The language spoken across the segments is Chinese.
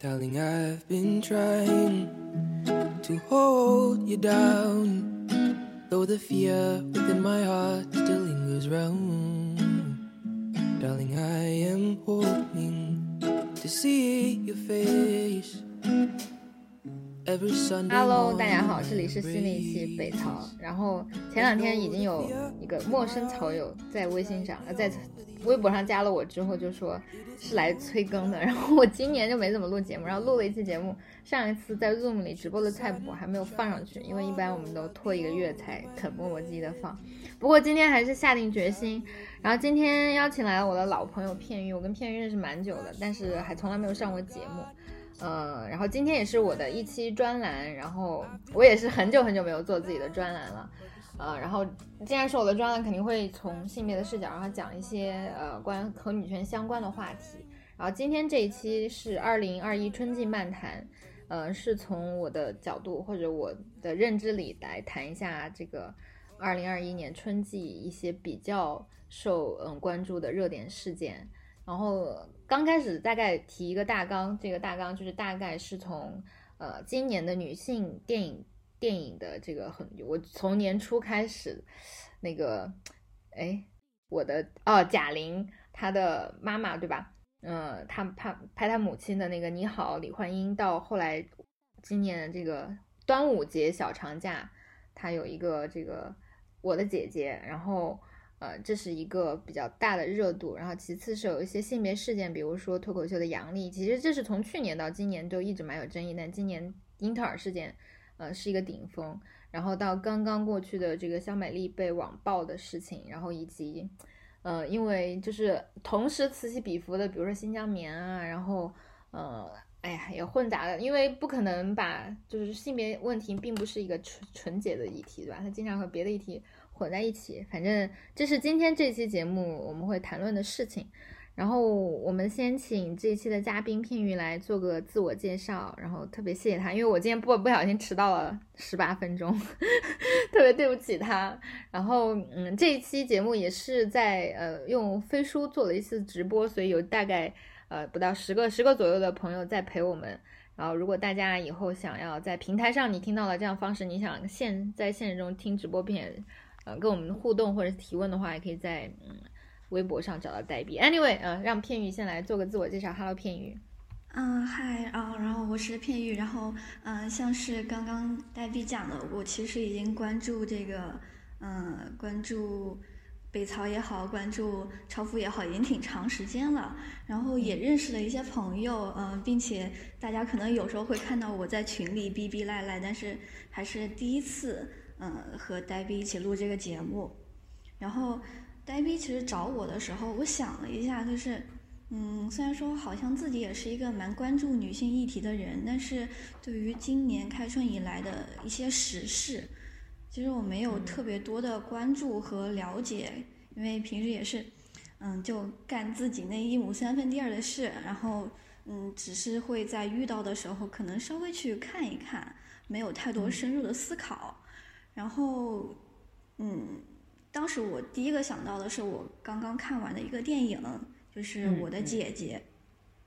Darling, I've been trying to hold you down, though the fear within my heart still lingers round. Darling, I am hoping to see your face. Hello，大家好，这里是新的一期北曹。然后前两天已经有一个陌生草友在微信上，呃，在微博上加了我之后，就说是来催更的。然后我今年就没怎么录节目，然后录了一期节目，上一次在 Zoom 里直播的菜谱还没有放上去，因为一般我们都拖一个月才肯磨磨唧唧的放。不过今天还是下定决心，然后今天邀请来了我的老朋友片玉，我跟片玉认识蛮久的，但是还从来没有上过节目。呃，然后今天也是我的一期专栏，然后我也是很久很久没有做自己的专栏了，呃，然后既然是我的专栏，肯定会从性别的视角，然后讲一些呃关和女权相关的话题。然后今天这一期是二零二一春季漫谈，呃，是从我的角度或者我的认知里来谈一下这个二零二一年春季一些比较受嗯关注的热点事件。然后刚开始大概提一个大纲，这个大纲就是大概是从呃今年的女性电影电影的这个很，我从年初开始，那个哎我的哦贾玲她的妈妈对吧？嗯，她拍拍她母亲的那个你好李焕英，到后来今年这个端午节小长假，她有一个这个我的姐姐，然后。呃，这是一个比较大的热度，然后其次是有一些性别事件，比如说脱口秀的杨笠，其实这是从去年到今年都一直蛮有争议，但今年英特尔事件，呃，是一个顶峰，然后到刚刚过去的这个肖美丽被网暴的事情，然后以及，呃，因为就是同时此起彼伏的，比如说新疆棉啊，然后，呃，哎呀，也混杂的，因为不可能把就是性别问题并不是一个纯纯洁的议题，对吧？它经常和别的议题。混在一起，反正这是今天这期节目我们会谈论的事情。然后我们先请这一期的嘉宾片玉来做个自我介绍，然后特别谢谢他，因为我今天不不小心迟到了十八分钟，特别对不起他。然后嗯，这一期节目也是在呃用飞书做了一次直播，所以有大概呃不到十个十个左右的朋友在陪我们。然后，如果大家以后想要在平台上你听到了这样方式，你想现在现实中听直播片。呃，跟我们互动或者提问的话，也可以在嗯微博上找到黛比。Anyway，呃，让片玉先来做个自我介绍。Hello，片玉。嗯，嗨啊，然后我是片玉，然后嗯，像是刚刚黛比讲的，我其实已经关注这个，嗯，关注北曹也好，关注超夫也好，已经挺长时间了。然后也认识了一些朋友，嗯，并且大家可能有时候会看到我在群里逼逼赖赖，但是还是第一次。嗯，和呆逼一起录这个节目，然后呆逼其实找我的时候，我想了一下，就是，嗯，虽然说好像自己也是一个蛮关注女性议题的人，但是对于今年开春以来的一些时事，其实我没有特别多的关注和了解，因为平时也是，嗯，就干自己那一亩三分地儿的事，然后，嗯，只是会在遇到的时候可能稍微去看一看，没有太多深入的思考。然后，嗯，当时我第一个想到的是我刚刚看完的一个电影，就是《我的姐姐》。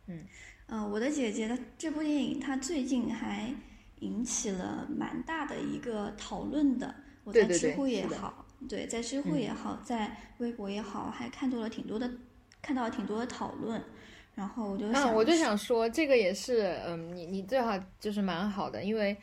嗯，呃，我的姐姐的这部电影，它最近还引起了蛮大的一个讨论的。我在知乎也好，对，在知乎也好，在微博也好，还看到了挺多的，看到了挺多的讨论。然后我就想，我就想说，这个也是，嗯，你你最好就是蛮好的，因为。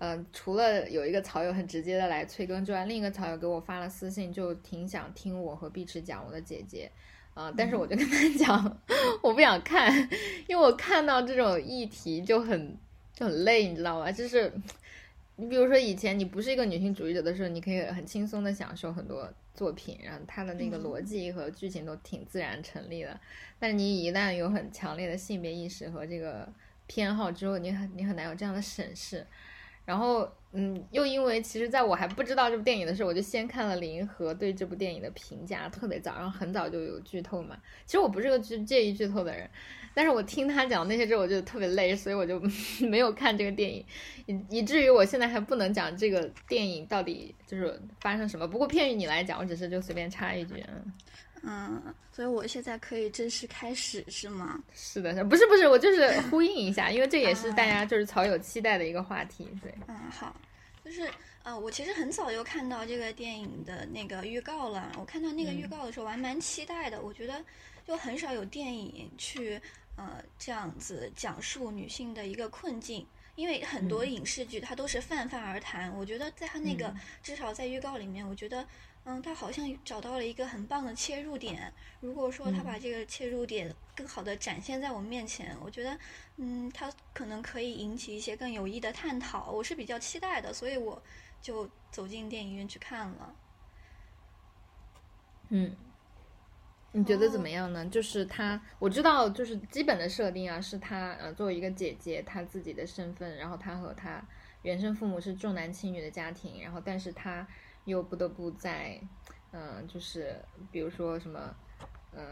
嗯，除了有一个草友很直接的来催更之外，另一个草友给我发了私信，就挺想听我和碧池讲我的姐姐，啊、呃，但是我就跟他讲，我不想看，因为我看到这种议题就很就很累，你知道吗？就是你比如说以前你不是一个女性主义者的时候，你可以很轻松的享受很多作品，然后它的那个逻辑和剧情都挺自然成立的，但是你一旦有很强烈的性别意识和这个偏好之后，你很你很难有这样的审视。然后，嗯，又因为其实在我还不知道这部电影的时候，我就先看了林和对这部电影的评价，特别早，然后很早就有剧透嘛。其实我不是个剧介意剧透的人，但是我听他讲那些之后，我就特别累，所以我就 没有看这个电影，以以至于我现在还不能讲这个电影到底就是发生什么。不过片语你来讲，我只是就随便插一句，嗯。嗯，所以我现在可以正式开始是吗？是的，不是不是，我就是呼应一下，因为这也是大家就是草有期待的一个话题。对，嗯，好，就是呃，我其实很早就看到这个电影的那个预告了。我看到那个预告的时候，我还蛮期待的。我觉得就很少有电影去呃这样子讲述女性的一个困境。因为很多影视剧它都是泛泛而谈，我觉得在它那个至少在预告里面，我觉得嗯，他好像找到了一个很棒的切入点。如果说他把这个切入点更好的展现在我们面前，我觉得嗯，他可能可以引起一些更有益的探讨。我是比较期待的，所以我就走进电影院去看了。嗯。你觉得怎么样呢？就是他，我知道，就是基本的设定啊，是他呃作为一个姐姐，她自己的身份，然后她和她原生父母是重男轻女的家庭，然后但是她又不得不在，嗯，就是比如说什么，呃，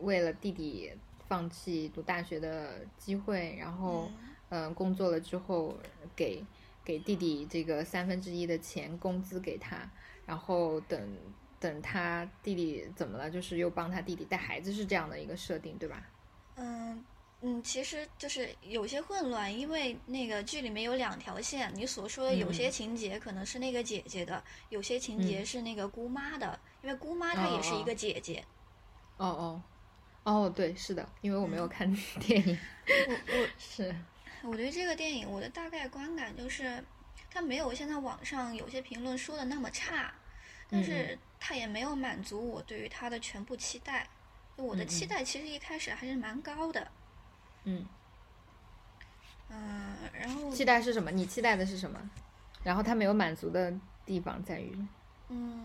为了弟弟放弃读大学的机会，然后嗯工作了之后给给弟弟这个三分之一的钱工资给他，然后等。等他弟弟怎么了？就是又帮他弟弟带孩子，是这样的一个设定，对吧？嗯嗯，其实就是有些混乱，因为那个剧里面有两条线。你所说的有些情节可能是那个姐姐的，有些情节是那个姑妈的，因为姑妈她也是一个姐姐。哦哦哦，对，是的，因为我没有看 电影。我我是我对这个电影我的大概观感就是，它没有现在网上有些评论说的那么差，但是。它也没有满足我对于它的全部期待，我的期待其实一开始还是蛮高的。嗯，嗯，然后期待是什么？你期待的是什么？然后他没有满足的地方在于，嗯，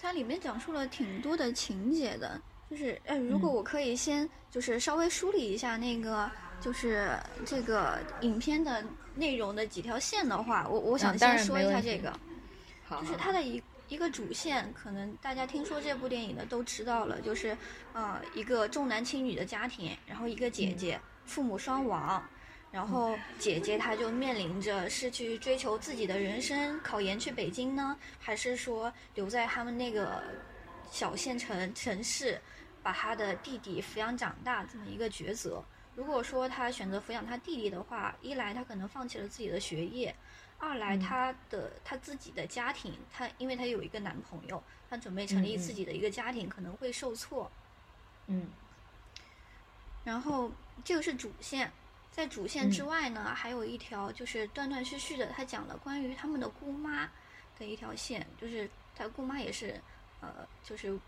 它里面讲述了挺多的情节的，就是呃，如果我可以先就是稍微梳理一下那个就是这个影片的内容的几条线的话，我我想先说一下这个，就是它的一。一个主线，可能大家听说这部电影的都知道了，就是，呃，一个重男轻女的家庭，然后一个姐姐父母双亡，然后姐姐她就面临着是去追求自己的人生，考研去北京呢，还是说留在他们那个小县城城市，把她的弟弟抚养长大这么一个抉择。如果说她选择抚养她弟弟的话，一来她可能放弃了自己的学业。二来，她的她自己的家庭，她因为她有一个男朋友，她准备成立自己的一个家庭，可能会受挫。嗯。然后这个是主线，在主线之外呢，还有一条就是断断续续的，他讲了关于他们的姑妈的一条线，就是他姑妈也是，呃，就是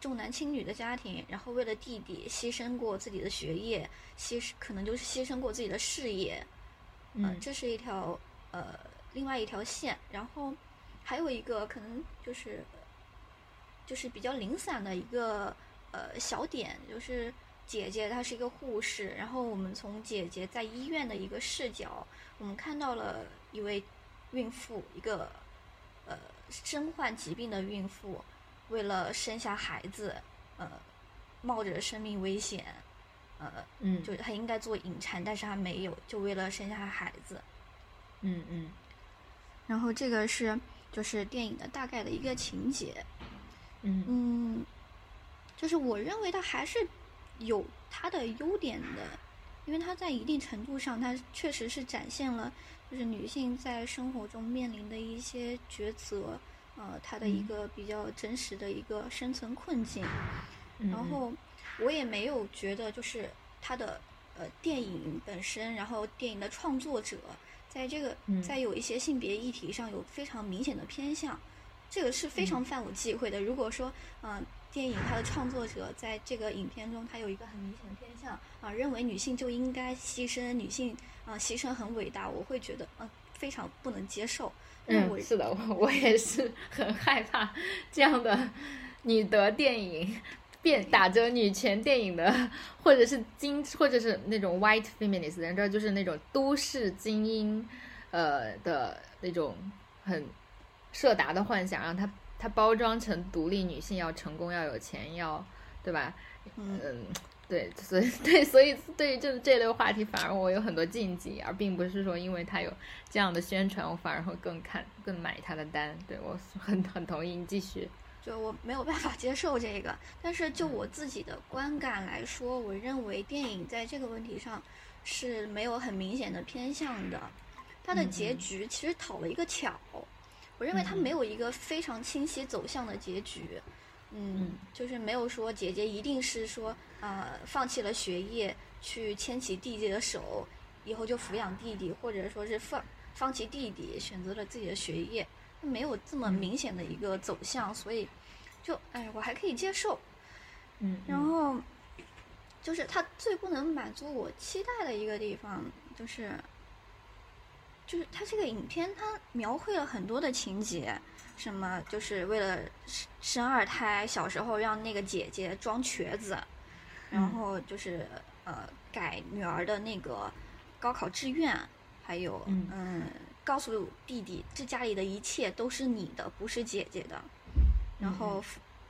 重男轻女的家庭，然后为了弟弟牺牲过自己的学业，牺牲可能就是牺牲过自己的事业。嗯，这是一条。呃，另外一条线，然后还有一个可能就是就是比较零散的一个呃小点，就是姐姐她是一个护士，然后我们从姐姐在医院的一个视角，我们看到了一位孕妇，一个呃身患疾病的孕妇，为了生下孩子，呃，冒着生命危险，呃，嗯，就是她应该做引产，但是她没有，就为了生下孩子。嗯嗯，然后这个是就是电影的大概的一个情节，嗯。嗯，就是我认为它还是有它的优点的，因为它在一定程度上，它确实是展现了就是女性在生活中面临的一些抉择，呃，她的一个比较真实的一个生存困境。然后我也没有觉得就是它的呃电影本身，然后电影的创作者。在这个在有一些性别议题上有非常明显的偏向，这个是非常犯我忌讳的。如果说，嗯，电影它的创作者在这个影片中，他有一个很明显的偏向，啊，认为女性就应该牺牲，女性啊牺牲很伟大，我会觉得，嗯，非常不能接受。嗯，是的，我我也是很害怕这样的女德电影。变打着女权电影的，或者是精，或者是那种 white feminist，你知道，就是那种都市精英，呃的那种很社达的幻想，让它它包装成独立女性要成功要有钱要，对吧？嗯，对，所以 对，所以对于这这类话题，反而我有很多禁忌，而并不是说因为它有这样的宣传，我反而会更看更买它的单。对我很很同意，你继续。就我没有办法接受这个。但是就我自己的观感来说，我认为电影在这个问题上是没有很明显的偏向的。它的结局其实讨了一个巧，我认为它没有一个非常清晰走向的结局。嗯，就是没有说姐姐一定是说呃放弃了学业去牵起弟弟的手，以后就抚养弟弟，或者说是放放弃弟弟选择了自己的学业。没有这么明显的一个走向，所以就哎，我还可以接受。嗯，然后就是他最不能满足我期待的一个地方，就是就是他这个影片，他描绘了很多的情节，什么就是为了生二胎，小时候让那个姐姐装瘸子，然后就是呃改女儿的那个高考志愿，还有嗯。告诉弟弟，这家里的一切都是你的，不是姐姐的。然后，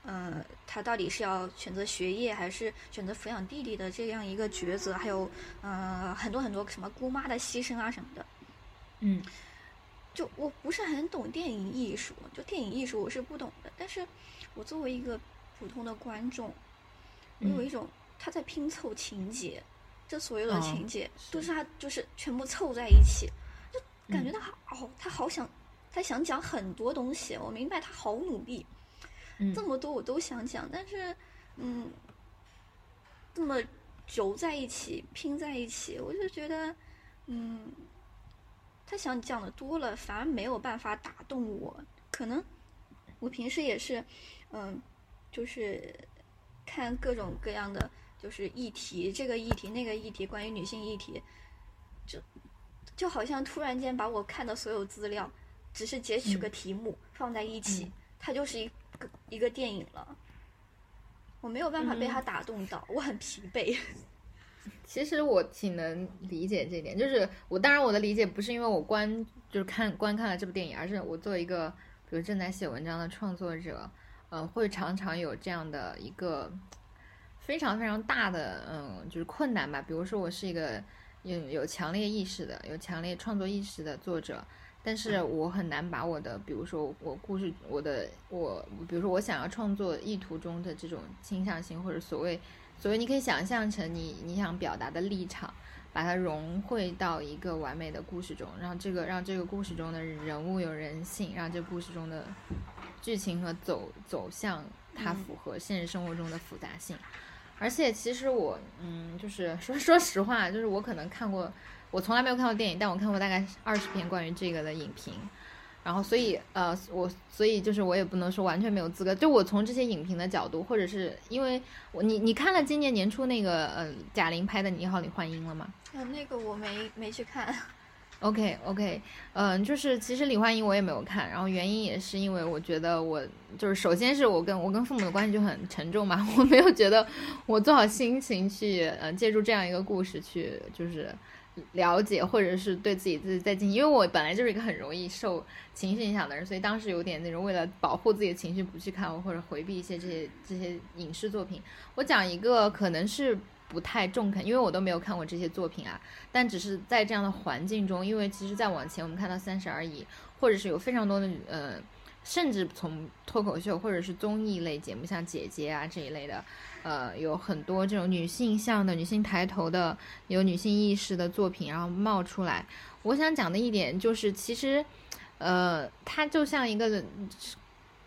呃，他到底是要选择学业，还是选择抚养弟弟的这样一个抉择？还有，呃，很多很多什么姑妈的牺牲啊什么的。嗯，就我不是很懂电影艺术，就电影艺术我是不懂的。但是我作为一个普通的观众，我有一种他在拼凑情节，这所有的情节都是他就是全部凑在一起。感觉他好，他好想，他想讲很多东西。我明白他好努力，这么多我都想讲，但是，嗯，这么揉在一起、拼在一起，我就觉得，嗯，他想讲的多了，反而没有办法打动我。可能我平时也是，嗯，就是看各种各样的就是议题，这个议题、那个议题，关于女性议题，就。就好像突然间把我看的所有资料，只是截取个题目放在一起，它就是一个一个电影了。我没有办法被它打动到，我很疲惫。其实我挺能理解这点，就是我当然我的理解不是因为我观就是看观看了这部电影，而是我作为一个比如正在写文章的创作者，嗯，会常常有这样的一个非常非常大的嗯就是困难吧。比如说我是一个。有有强烈意识的，有强烈创作意识的作者，但是我很难把我的，比如说我故事，我的我，比如说我想要创作意图中的这种倾向性，或者所谓所谓，你可以想象成你你想表达的立场，把它融汇到一个完美的故事中，让这个让这个故事中的人物有人性，让这故事中的剧情和走走向它符合现实生活中的复杂性。而且其实我，嗯，就是说 说实话，就是我可能看过，我从来没有看过电影，但我看过大概二十篇关于这个的影评，然后所以，呃，我所以就是我也不能说完全没有资格，就我从这些影评的角度，或者是因为我你你看了今年年初那个呃贾玲拍的《你好，李焕英》了吗？嗯，那个我没没去看。OK OK，嗯，就是其实李焕英我也没有看，然后原因也是因为我觉得我就是首先是我跟我跟父母的关系就很沉重嘛，我没有觉得我做好心情去呃借助这样一个故事去就是了解或者是对自己自己在进行，因为我本来就是一个很容易受情绪影响的人，所以当时有点那种为了保护自己的情绪不去看或者回避一些这些这些影视作品。我讲一个可能是。不太中肯，因为我都没有看过这些作品啊。但只是在这样的环境中，因为其实再往前，我们看到《三十而已》，或者是有非常多的呃，甚至从脱口秀或者是综艺类节目，像《姐姐》啊这一类的，呃，有很多这种女性向的、女性抬头的、有女性意识的作品，然后冒出来。我想讲的一点就是，其实，呃，它就像一个。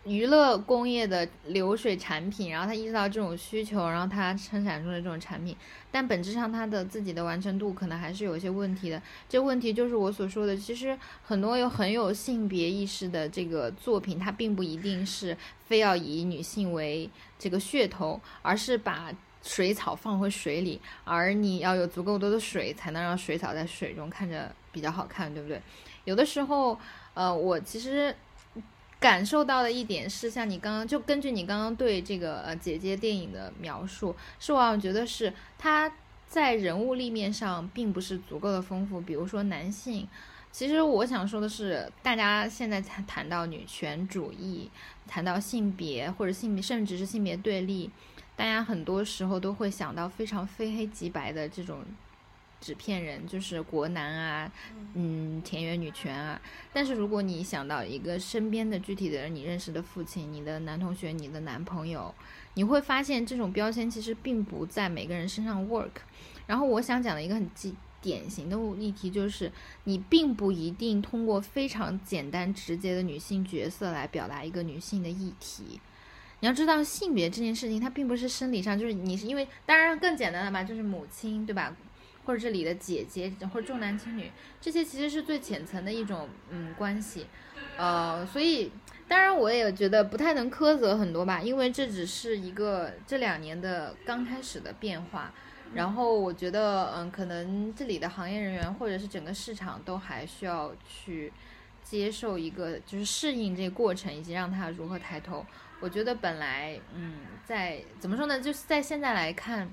娱乐工业的流水产品，然后它意识到这种需求，然后它生产出了这种产品，但本质上它的自己的完成度可能还是有一些问题的。这问题就是我所说的，其实很多有很有性别意识的这个作品，它并不一定是非要以女性为这个噱头，而是把水草放回水里，而你要有足够多的水，才能让水草在水中看着比较好看，对不对？有的时候，呃，我其实。感受到的一点是，像你刚刚就根据你刚刚对这个呃姐姐电影的描述，是我觉得是他在人物立面上并不是足够的丰富。比如说男性，其实我想说的是，大家现在谈谈到女权主义，谈到性别或者性别，甚至是性别对立，大家很多时候都会想到非常非黑即白的这种纸片人，就是国男啊，嗯，田园女权啊。但是如果你想到一个身边的具体的人，你认识的父亲、你的男同学、你的男朋友，你会发现这种标签其实并不在每个人身上 work。然后我想讲的一个很基典型的议题就是，你并不一定通过非常简单直接的女性角色来表达一个女性的议题。你要知道，性别这件事情它并不是生理上，就是你是因为，当然更简单的吧，就是母亲，对吧？或者这里的姐姐，或者重男轻女，这些其实是最浅层的一种嗯关系，呃，所以当然我也觉得不太能苛责很多吧，因为这只是一个这两年的刚开始的变化，然后我觉得嗯，可能这里的行业人员或者是整个市场都还需要去接受一个就是适应这个过程，以及让他如何抬头。我觉得本来，嗯，在怎么说呢？就是在现在来看，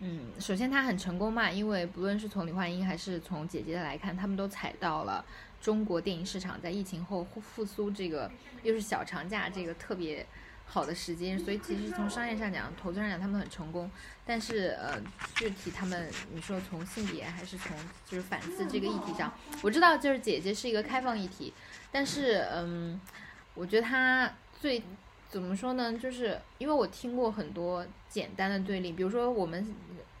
嗯，首先他很成功嘛，因为不论是从李焕英还是从姐姐的来看，他们都踩到了中国电影市场在疫情后复苏这个又是小长假这个特别好的时间，所以其实从商业上讲，投资上讲他们很成功。但是呃，具体他们你说从性别还是从就是反思这个议题上，我知道就是姐姐是一个开放议题，但是嗯，我觉得他最。怎么说呢？就是因为我听过很多简单的对立，比如说我们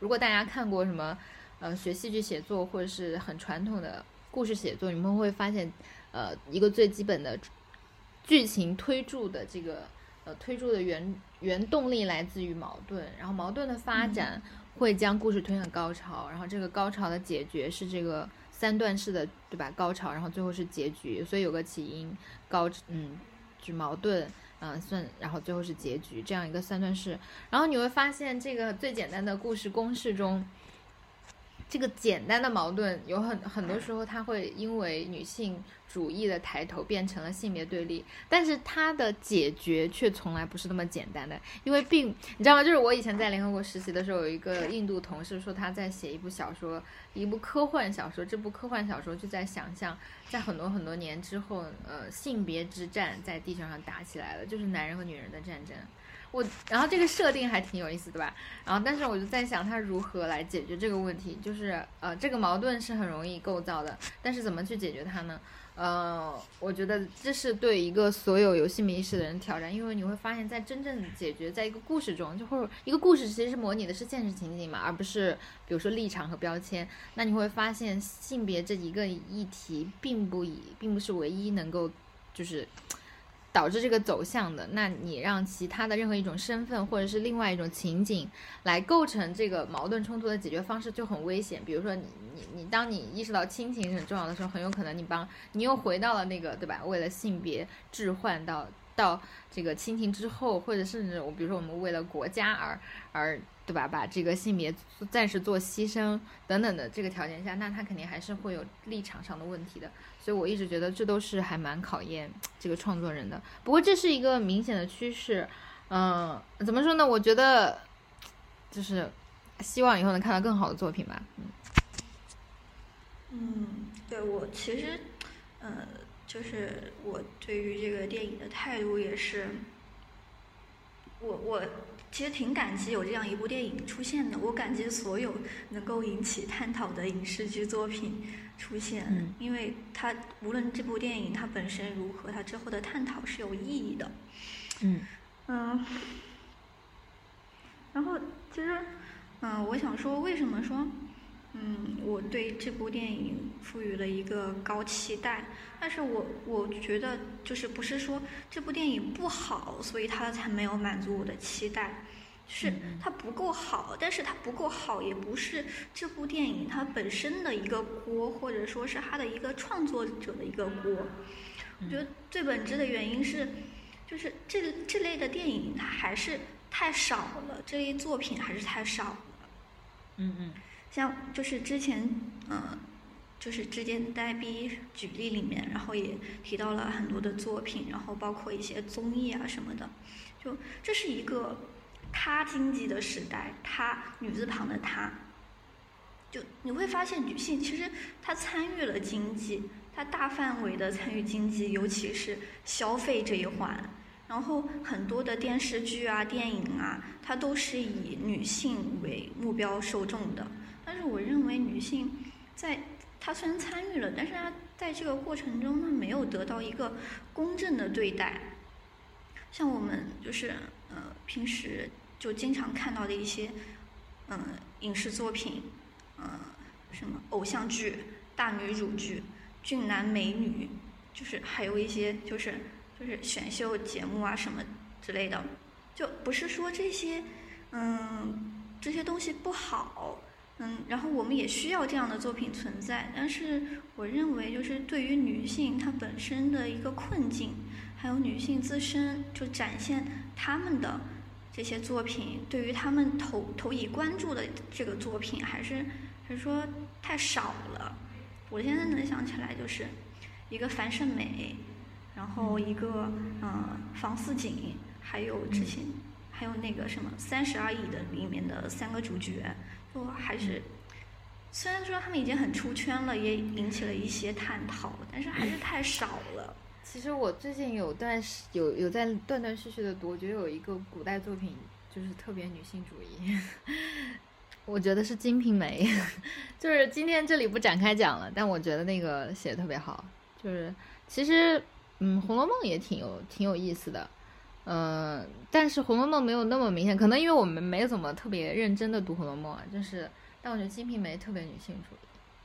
如果大家看过什么，呃，学戏剧写作或者是很传统的故事写作，你们会发现，呃，一个最基本的剧情推助的这个呃推助的原原动力来自于矛盾，然后矛盾的发展会将故事推向高潮，然后这个高潮的解决是这个三段式的，对吧？高潮，然后最后是结局，所以有个起因高，嗯，就矛盾。嗯，算，然后最后是结局，这样一个三段式。然后你会发现，这个最简单的故事公式中，这个简单的矛盾有很很多时候，它会因为女性。主义的抬头变成了性别对立，但是它的解决却从来不是那么简单的，因为并你知道吗？就是我以前在联合国实习的时候，有一个印度同事说他在写一部小说，一部科幻小说，这部科幻小说就在想象在很多很多年之后，呃，性别之战在地球上打起来了，就是男人和女人的战争。我然后这个设定还挺有意思，对吧？然后但是我就在想他如何来解决这个问题，就是呃，这个矛盾是很容易构造的，但是怎么去解决它呢？呃，我觉得这是对一个所有有性别意识的人挑战，因为你会发现在真正解决在一个故事中，就或者一个故事其实是模拟的是现实情景嘛，而不是比如说立场和标签。那你会发现性别这一个议题并不以，并不是唯一能够就是。导致这个走向的，那你让其他的任何一种身份或者是另外一种情景来构成这个矛盾冲突的解决方式就很危险。比如说，你你你，当你意识到亲情很重要的时候，很有可能你帮你又回到了那个对吧？为了性别置换到到这个亲情之后，或者甚至我比如说我们为了国家而而对吧？把这个性别暂时做牺牲等等的这个条件下，那他肯定还是会有立场上的问题的。所以我一直觉得这都是还蛮考验这个创作人的。不过这是一个明显的趋势，嗯，怎么说呢？我觉得就是希望以后能看到更好的作品吧。嗯，对我其实，呃，就是我对于这个电影的态度也是，我我其实挺感激有这样一部电影出现的。我感激所有能够引起探讨的影视剧作品。出现，因为它无论这部电影它本身如何，它之后的探讨是有意义的。嗯嗯，然后其实，嗯，我想说，为什么说，嗯，我对这部电影赋予了一个高期待，但是我我觉得就是不是说这部电影不好，所以它才没有满足我的期待。是它不够好，但是它不够好也不是这部电影它本身的一个锅，或者说是它的一个创作者的一个锅。我觉得最本质的原因是，就是这这类的电影它还是太少了，这类作品还是太少了。嗯嗯，像就是之前嗯，就是之前呆逼举例里面，然后也提到了很多的作品，然后包括一些综艺啊什么的，就这是一个。她经济的时代，她女字旁的她，就你会发现女性其实她参与了经济，她大范围的参与经济，尤其是消费这一环。然后很多的电视剧啊、电影啊，它都是以女性为目标受众的。但是我认为女性在她虽然参与了，但是她在这个过程中她没有得到一个公正的对待。像我们就是呃平时就经常看到的一些嗯影视作品，嗯什么偶像剧、大女主剧、俊男美女，就是还有一些就是就是选秀节目啊什么之类的，就不是说这些嗯这些东西不好，嗯，然后我们也需要这样的作品存在，但是我认为就是对于女性她本身的一个困境。还有女性自身就展现她们的这些作品，对于他们投投以关注的这个作品，还是还是说太少了。我现在能想起来就是一个樊胜美，然后一个嗯房似锦，还有之前还有那个什么《三十而已》的里面的三个主角，就还是虽然说他们已经很出圈了，也引起了一些探讨，但是还是太少了。其实我最近有段时有有在断断续续的读，我觉得有一个古代作品就是特别女性主义，我觉得是《金瓶梅》，就是今天这里不展开讲了，但我觉得那个写的特别好。就是其实嗯，《红楼梦》也挺有挺有意思的，嗯，但是《红楼梦》没有那么明显，可能因为我们没怎么特别认真的读《红楼梦》啊，就是但我觉得《金瓶梅》特别女性主义。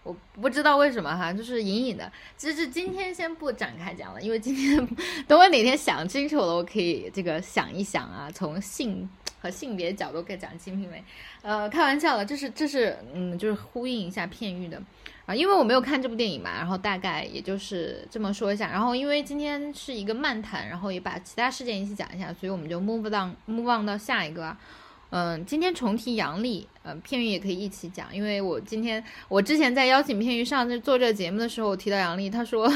我不知道为什么哈，就是隐隐的。其实今天先不展开讲了，因为今天 等我哪天想清楚了，我可以这个想一想啊，从性和性别角度给讲《金瓶梅》。呃，开玩笑了，这是这是嗯，就是呼应一下片玉的啊，因为我没有看这部电影嘛，然后大概也就是这么说一下。然后因为今天是一个漫谈，然后也把其他事件一起讲一下，所以我们就 move on move on 到下一个。嗯，今天重提杨笠，嗯，片玉也可以一起讲，因为我今天我之前在邀请片玉上做这个节目的时候，我提到杨笠，他说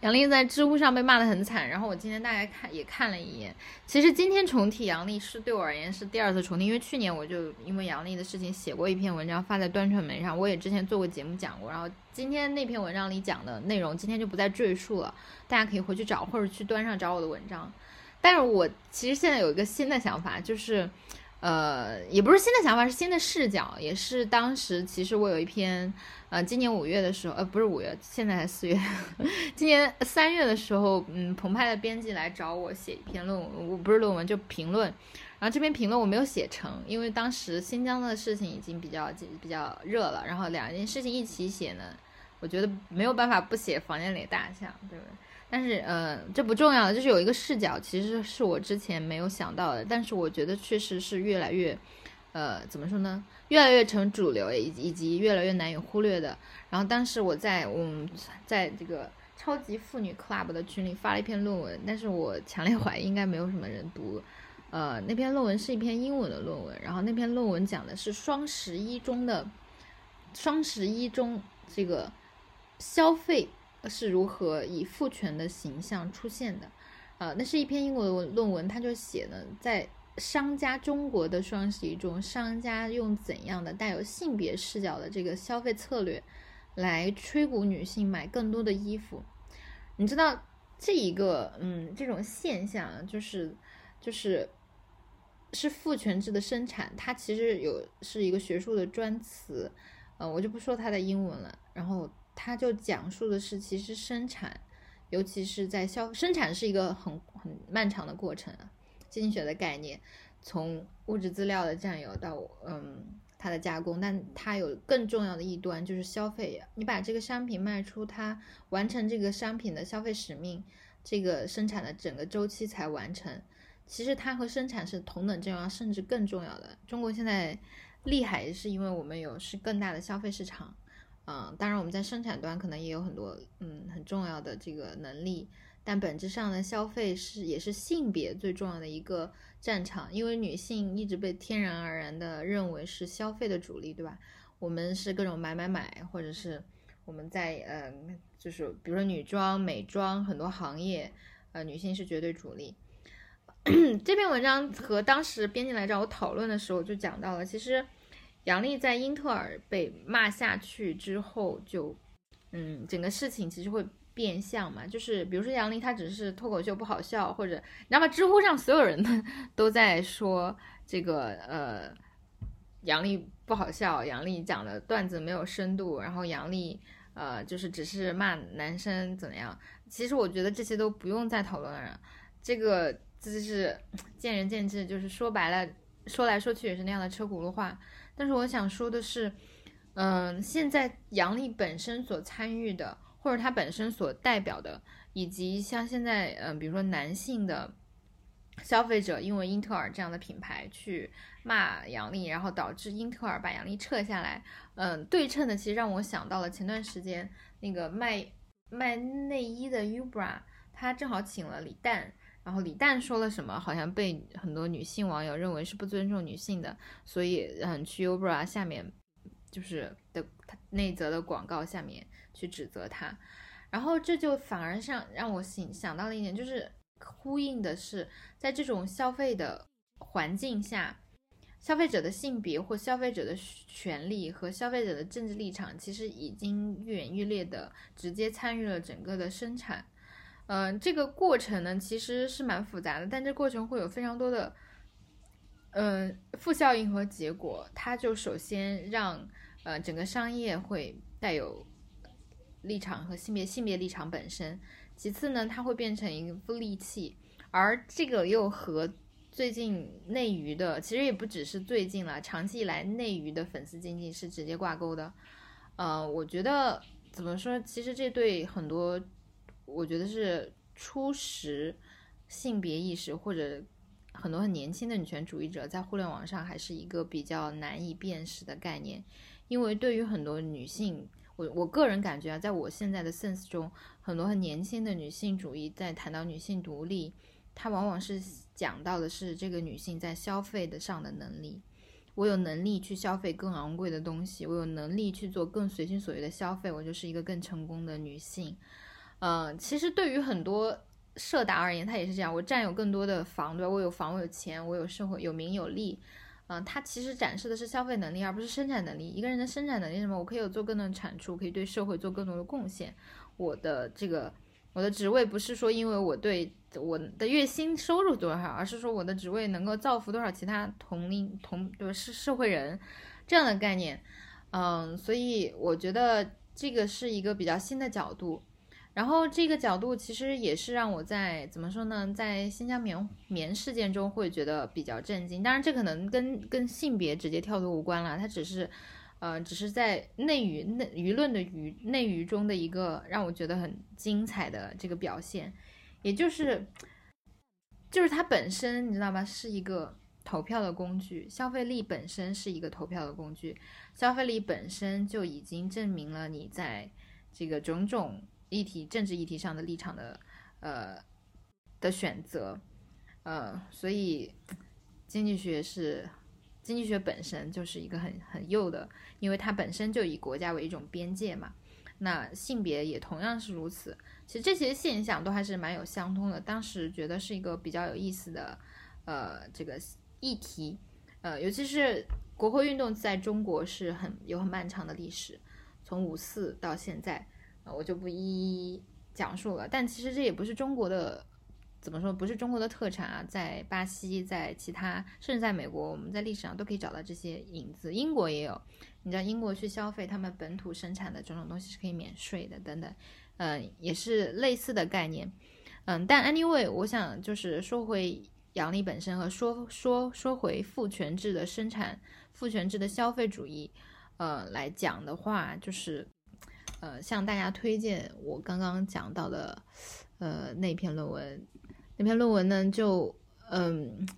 杨笠在知乎上被骂得很惨，然后我今天大概看也看了一眼，其实今天重提杨笠是对我而言是第二次重提，因为去年我就因为杨笠的事情写过一篇文章发在端传媒上，我也之前做过节目讲过，然后今天那篇文章里讲的内容今天就不再赘述了，大家可以回去找或者去端上找我的文章，但是我其实现在有一个新的想法，就是。呃，也不是新的想法，是新的视角，也是当时其实我有一篇，呃，今年五月的时候，呃，不是五月，现在才四月，今年三月的时候，嗯，澎湃的编辑来找我写一篇论文，我不是论文就评论，然后这篇评论我没有写成，因为当时新疆的事情已经比较比较热了，然后两件事情一起写呢，我觉得没有办法不写房间里大象，对不对？但是，呃，这不重要，就是有一个视角，其实是我之前没有想到的。但是我觉得确实是越来越，呃，怎么说呢？越来越成主流，以以及越来越难以忽略的。然后当时我在我们，在这个超级妇女 club 的群里发了一篇论文，但是我强烈 怀疑应该没有什么人读。呃，那篇论文是一篇英文的论文，然后那篇论文讲的是双十一中的双十一中这个消费。是如何以父权的形象出现的？呃，那是一篇英国的论文，他就写呢，在商家中国的双十一中，商家用怎样的带有性别视角的这个消费策略，来吹鼓女性买更多的衣服？你知道这一个，嗯，这种现象就是就是是父权制的生产，它其实有是一个学术的专词，呃，我就不说它的英文了，然后。他就讲述的是，其实生产，尤其是在消生产是一个很很漫长的过程啊。经济学的概念，从物质资料的占有到嗯它的加工，但它有更重要的一端就是消费。你把这个商品卖出，它完成这个商品的消费使命，这个生产的整个周期才完成。其实它和生产是同等重要，甚至更重要的。中国现在厉害，是因为我们有是更大的消费市场。嗯，当然我们在生产端可能也有很多嗯很重要的这个能力，但本质上的消费是也是性别最重要的一个战场，因为女性一直被天然而然的认为是消费的主力，对吧？我们是各种买买买，或者是我们在呃就是比如说女装、美妆很多行业，呃女性是绝对主力。这篇文章和当时编辑来找我讨论的时候就讲到了，其实。杨笠在英特尔被骂下去之后，就，嗯，整个事情其实会变相嘛，就是比如说杨笠他只是脱口秀不好笑，或者，你知道吗知乎上所有人 都在说这个，呃，杨笠不好笑，杨笠讲的段子没有深度，然后杨笠呃就是只是骂男生怎么样。其实我觉得这些都不用再讨论了，这个就是见仁见智，就是说白了，说来说去也是那样的车轱辘话。但是我想说的是，嗯，现在杨笠本身所参与的，或者他本身所代表的，以及像现在，嗯，比如说男性的消费者，因为英特尔这样的品牌去骂杨笠，然后导致英特尔把杨笠撤下来，嗯，对称的，其实让我想到了前段时间那个卖卖内衣的 Ubra，他正好请了李诞。然后李诞说了什么，好像被很多女性网友认为是不尊重女性的，所以嗯，去 Ubra 下面就是的那则的广告下面去指责他，然后这就反而让让我想想到了一点，就是呼应的是，在这种消费的环境下，消费者的性别或消费者的权利和消费者的政治立场，其实已经愈演愈烈的直接参与了整个的生产。嗯，这个过程呢其实是蛮复杂的，但这过程会有非常多的，嗯，负效应和结果。它就首先让呃整个商业会带有立场和性别性别立场本身，其次呢，它会变成一个利器，而这个又和最近内娱的，其实也不只是最近了，长期以来内娱的粉丝经济是直接挂钩的。呃，我觉得怎么说，其实这对很多。我觉得是初识性别意识或者很多很年轻的女权主义者在互联网上还是一个比较难以辨识的概念，因为对于很多女性，我我个人感觉啊，在我现在的 sense 中，很多很年轻的女性主义在谈到女性独立，它往往是讲到的是这个女性在消费的上的能力，我有能力去消费更昂贵的东西，我有能力去做更随心所欲的消费，我就是一个更成功的女性。嗯，其实对于很多社达而言，他也是这样。我占有更多的房，对吧？我有房，我有钱，我有社会，有名有利。嗯，他其实展示的是消费能力，而不是生产能力。一个人的生产能力什么？我可以有做更多的产出，可以对社会做更多的贡献。我的这个，我的职位不是说因为我对我的月薪收入多少，而是说我的职位能够造福多少其他同龄同对吧？是社会人这样的概念。嗯，所以我觉得这个是一个比较新的角度。然后这个角度其实也是让我在怎么说呢，在新疆棉棉事件中会觉得比较震惊。当然，这可能跟跟性别直接跳脱无关了，它只是，呃，只是在内娱内舆论的舆内娱中的一个让我觉得很精彩的这个表现，也就是，就是它本身你知道吧，是一个投票的工具，消费力本身是一个投票的工具，消费力本身就已经证明了你在这个种种。议题、政治议题上的立场的，呃，的选择，呃，所以经济学是经济学本身就是一个很很幼的，因为它本身就以国家为一种边界嘛。那性别也同样是如此。其实这些现象都还是蛮有相通的。当时觉得是一个比较有意思的，呃，这个议题，呃，尤其是国货运动在中国是很有很漫长的历史，从五四到现在。我就不一一讲述了，但其实这也不是中国的，怎么说，不是中国的特产啊，在巴西，在其他，甚至在美国，我们在历史上都可以找到这些影子。英国也有，你知道，英国去消费他们本土生产的种种东西是可以免税的，等等，嗯，也是类似的概念，嗯，但 anyway，我想就是说回阳历本身和说说说回父权制的生产、父权制的消费主义，呃，来讲的话，就是。呃，向大家推荐我刚刚讲到的，呃，那篇论文。那篇论文呢，就嗯，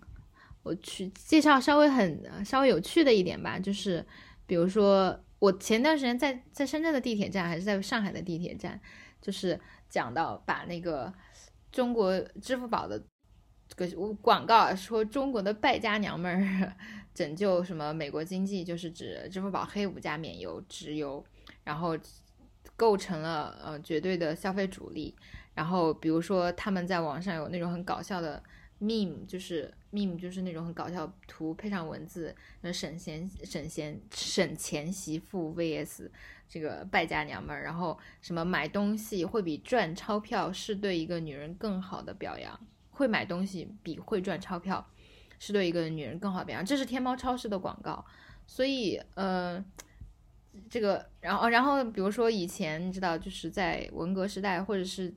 我去介绍稍微很稍微有趣的一点吧，就是比如说我前段时间在在深圳的地铁站，还是在上海的地铁站，就是讲到把那个中国支付宝的这个广告说中国的败家娘们儿拯救什么美国经济，就是指支付宝黑五加免邮直邮，然后。构成了呃绝对的消费主力，然后比如说他们在网上有那种很搞笑的 meme，就是 meme 就是那种很搞笑图配上文字，那省钱省钱省钱媳妇 vs 这个败家娘们儿，然后什么买东西会比赚钞票是对一个女人更好的表扬，会买东西比会赚钞票是对一个女人更好的表扬，这是天猫超市的广告，所以呃，这个然后然后比如说以前你知道就是在文革时代或者是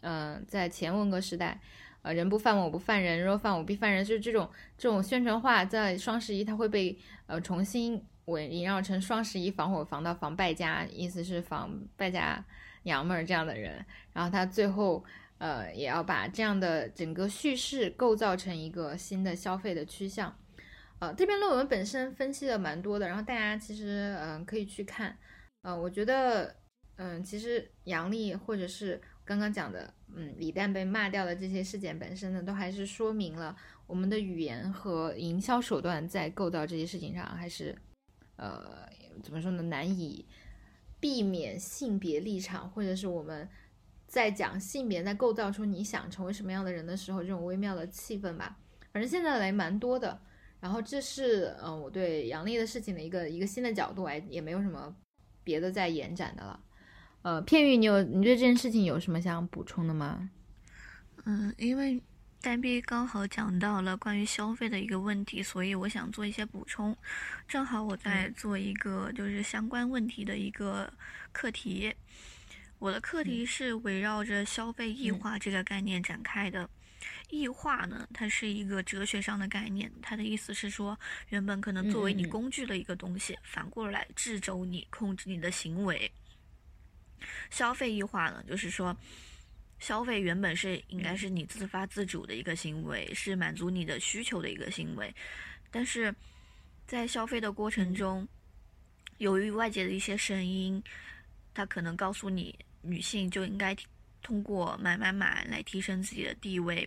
嗯、呃在前文革时代。呃，人不犯我，我不犯人；若犯我，必犯人。就是这种这种宣传画，在双十一它会被呃重新围萦绕成双十一防火防盗防败家，意思是防败家娘们儿这样的人。然后他最后呃也要把这样的整个叙事构造成一个新的消费的趋向。呃，这篇论文本身分析的蛮多的，然后大家其实嗯、可以去看。呃，我觉得嗯、其实杨笠或者是刚刚讲的，嗯，李诞被骂掉的这些事件本身呢，都还是说明了我们的语言和营销手段在构造这些事情上，还是呃怎么说呢，难以避免性别立场，或者是我们在讲性别在构造出你想成为什么样的人的时候，这种微妙的气氛吧。反正现在来蛮多的。然后这是嗯、呃我对杨笠的事情的一个一个新的角度，哎，也没有什么别的在延展的了。呃，片玉，你有你对这件事情有什么想补充的吗？嗯，因为呆逼刚好讲到了关于消费的一个问题，所以我想做一些补充。正好我在做一个就是相关问题的一个课题，我的课题是围绕着消费异化这个概念展开的。异化呢，它是一个哲学上的概念，它的意思是说，原本可能作为你工具的一个东西，反过来制肘你，控制你的行为。消费异化呢，就是说，消费原本是应该是你自发自主的一个行为，是满足你的需求的一个行为，但是在消费的过程中，由于外界的一些声音，它可能告诉你，女性就应该通过买买买来提升自己的地位，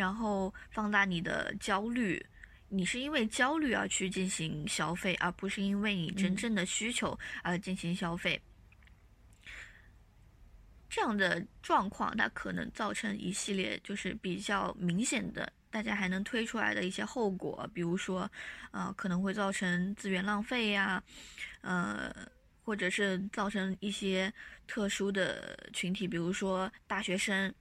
然后放大你的焦虑。你是因为焦虑而去进行消费，而不是因为你真嗯正的需求而进行消费。这样的状况，它可能造成一系列就是比较明显的，大家还能推出来的一些后果，比如说，呃，可能会造成资源浪费呀，呃，或者是造成一些特殊的群体，比如说大学生，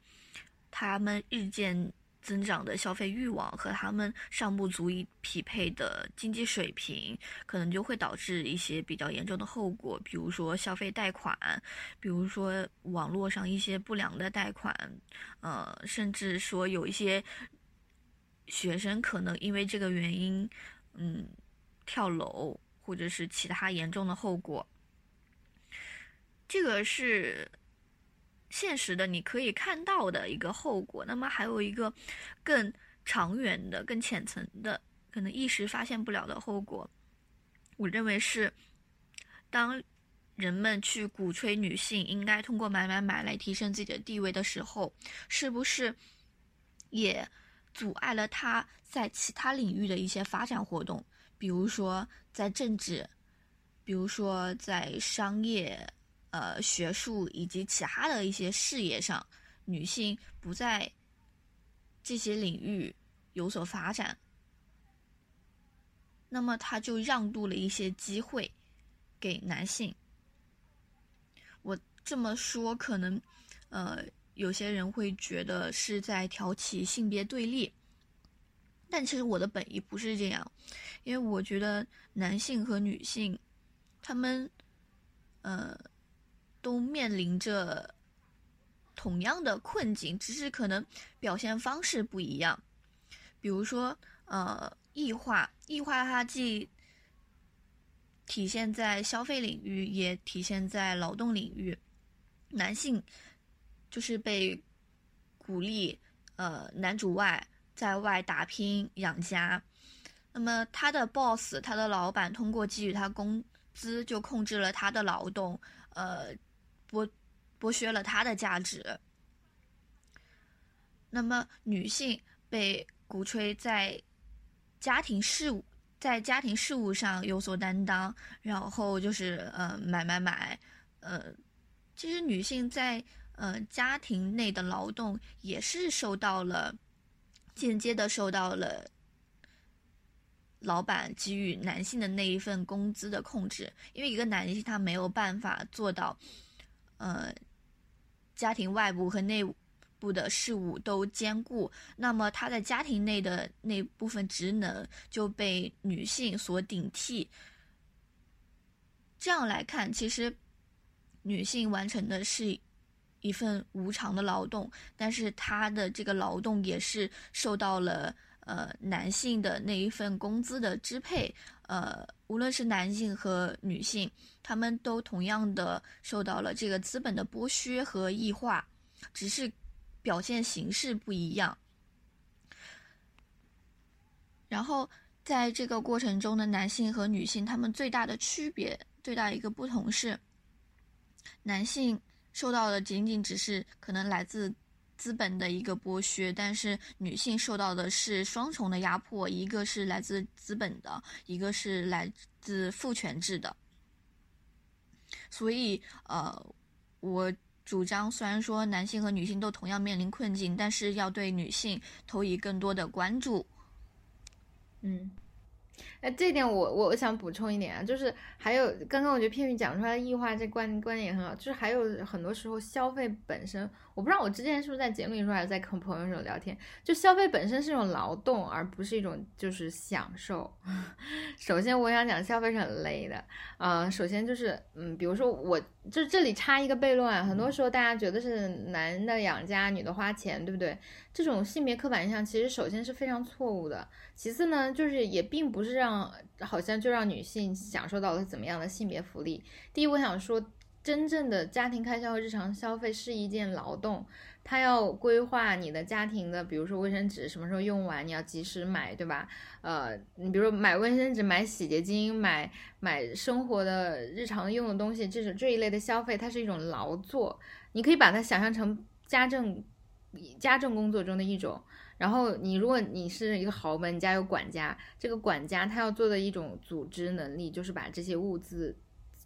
他们日渐增长的消费欲望和他们尚不足以匹配的经济水平，可能就会导致一些比较严重的后果，比如说消费贷款，比如说网络上一些不良的贷款，呃，甚至说有一些学生可能因为这个原因，嗯，跳楼或者是其他严重的后果。这个是现实的，你可以看到的一个后果。那么还有一个更长远的、更浅层的，可能一时发现不了的后果。我认为是，当人们去鼓吹女性应该通过买买买来提升自己的地位的时候，是不是也阻碍了她在其他领域的一些发展活动？比如说在政治，比如说在商业。呃，学术以及其他的一些事业上，女性不在这些领域有所发展，那么他就让渡了一些机会给男性。我这么说，可能呃有些人会觉得是在挑起性别对立，但其实我的本意不是这样，因为我觉得男性和女性，他们呃。都面临着同样的困境，只是可能表现方式不一样。比如说，呃，异化，异化它既体现在消费领域，也体现在劳动领域。男性就是被鼓励，呃，男主外在外打拼养家。那么他的 boss，他的老板通过给予他工资，就控制了他的劳动，呃。剥剥削了她的价值。那么，女性被鼓吹在家庭事务在家庭事务上有所担当，然后就是呃买买买，呃，其实女性在呃家庭内的劳动也是受到了间接的受到了老板给予男性的那一份工资的控制，因为一个男性他没有办法做到。呃，家庭外部和内部的事务都兼顾，那么他在家庭内的那部分职能就被女性所顶替。这样来看，其实女性完成的是一份无偿的劳动，但是她的这个劳动也是受到了呃男性的那一份工资的支配。呃，无论是男性和女性，他们都同样的受到了这个资本的剥削和异化，只是表现形式不一样。然后在这个过程中的男性和女性，他们最大的区别。最大一个不同是，男性受到的仅仅只是可能来自资本的一个剥削，但是女性受到的是双重的压迫，一个是来自资本的，一个是来自父权制的。所以，呃，我主张，虽然说男性和女性都同样面临困境，但是要对女性投以更多的关注。嗯。哎，这点我我我想补充一点啊，就是还有刚刚我觉得片语讲出来的异化这观观点也很好，就是还有很多时候消费本身，我不知道我之前是不是在节目里说，还是在跟朋友时候聊天，就消费本身是一种劳动，而不是一种就是享受。首先我想讲消费是很累的，呃，首先就是嗯，比如说我就这里插一个悖论啊，很多时候大家觉得是男的养家，女的花钱，对不对？这种性别刻板印象其实首先是非常错误的，其次呢，就是也并不是让嗯好像就让女性享受到了怎么样的性别福利。第一，我想说，真正的家庭开销和日常消费是一件劳动，它要规划你的家庭的，比如说卫生纸什么时候用完，你要及时买，对吧？呃，你比如说买卫生纸、买洗洁精、买买生活的日常用的东西，这是这一类的消费，它是一种劳作，你可以把它想象成家政。家政工作中的一种，然后你如果你是一个豪门，你家有管家，这个管家他要做的一种组织能力，就是把这些物资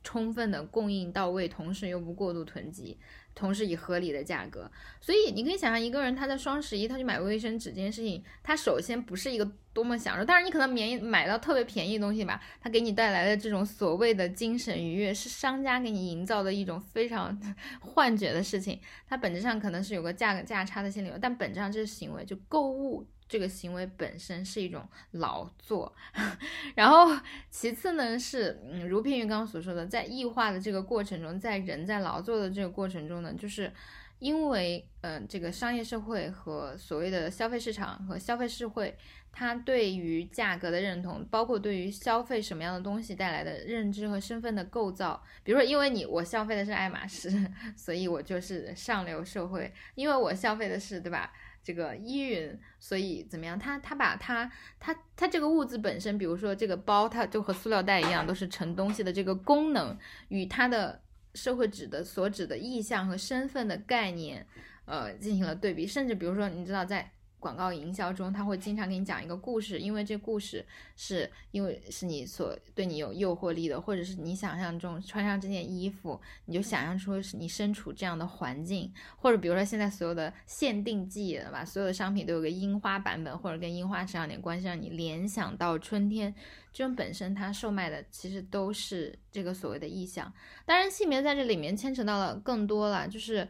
充分的供应到位，同时又不过度囤积。同时以合理的价格，所以你可以想象一个人他在双十一他去买卫生纸这件事情，他首先不是一个多么享受，当然你可能免买到特别便宜的东西吧，他给你带来的这种所谓的精神愉悦，是商家给你营造的一种非常 幻觉的事情，它本质上可能是有个价格价差的心理，但本质上这是行为，就购物。这个行为本身是一种劳作，然后其次呢是，嗯，如片玉刚刚所说的，在异化的这个过程中，在人在劳作的这个过程中呢，就是因为，嗯，这个商业社会和所谓的消费市场和消费社会，它对于价格的认同，包括对于消费什么样的东西带来的认知和身份的构造，比如说，因为你我消费的是爱马仕，所以我就是上流社会，因为我消费的是，对吧？这个依云，所以怎么样？他他把他他他这个物质本身，比如说这个包，它就和塑料袋一样，都是盛东西的这个功能，与它的社会指的所指的意向和身份的概念，呃，进行了对比。甚至比如说，你知道在。广告营销中，他会经常给你讲一个故事，因为这故事是因为是你所对你有诱惑力的，或者是你想象中穿上这件衣服，你就想象出是你身处这样的环境，或者比如说现在所有的限定季了吧，所有的商品都有个樱花版本，或者跟樱花扯上点关系，让你联想到春天。这种本身它售卖的其实都是这个所谓的意象，当然性别在这里面牵扯到了更多了，就是。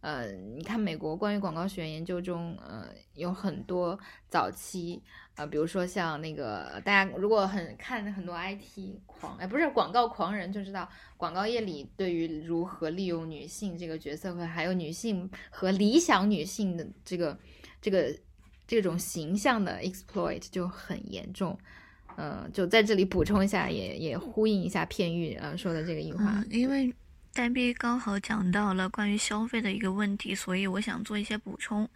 呃，你看美国关于广告学研究中，呃，有很多早期，呃，比如说像那个大家如果很看很多 IT 狂，哎，不是广告狂人就知道，广告业里对于如何利用女性这个角色和还有女性和理想女性的这个这个这种形象的 exploit 就很严重，嗯，就在这里补充一下，也也呼应一下片玉呃说的这个硬话，因为。代币刚好讲到了关于消费的一个问题，所以我想做一些补充。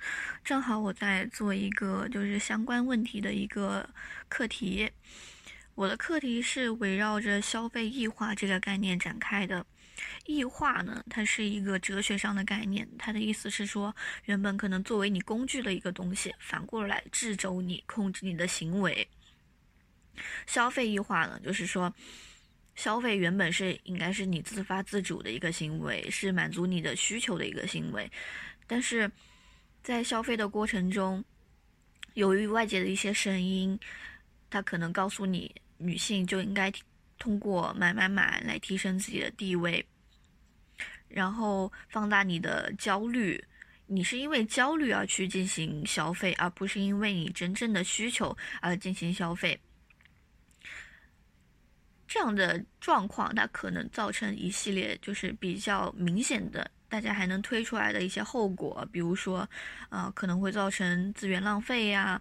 正好我在做一个就是相关问题的一个课题，我的课题是围绕着消费异化这个概念展开的。异化呢，它是一个哲学上的概念，它的意思是说，原本可能作为你工具的一个东西，反过来制肘你、控制你的行为。消费异化呢，就是说。消费原本是应该是你自发自主的一个行为，是满足你的需求的一个行为，但是在消费的过程中，由于外界的一些声音，它可能告诉你女性就应该通过买买买来提升自己的地位，然后放大你的焦虑，你是因为焦虑而去进行消费，而不是因为你真正的需求而进行消费。这样的状况，它可能造成一系列就是比较明显的，大家还能推出来的一些后果，比如说，呃，可能会造成资源浪费呀，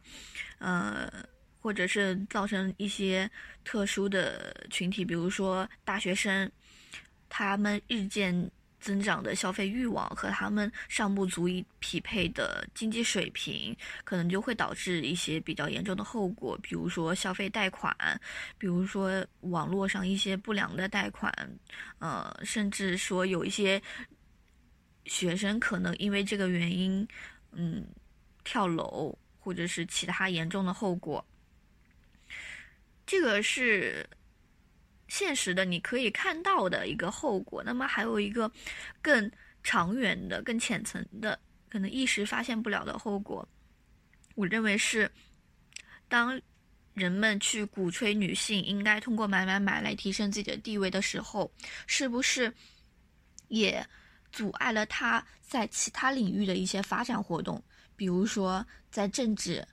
呃，或者是造成一些特殊的群体，比如说大学生，他们日渐。增长的消费欲望和他们尚不足以匹配的经济水平，可能就会导致一些比较严重的后果，比如说消费贷款，比如说网络上一些不良的贷款，呃，甚至说有一些学生可能因为这个原因，嗯，跳楼或者是其他严重的后果。这个是。现实的，你可以看到的一个后果。那么还有一个更长远的、更浅层的，可能一时发现不了的后果。我认为是，当人们去鼓吹女性应该通过买买买来提升自己的地位的时候，是不是也阻碍了她在其他领域的一些发展活动？比如说在政治，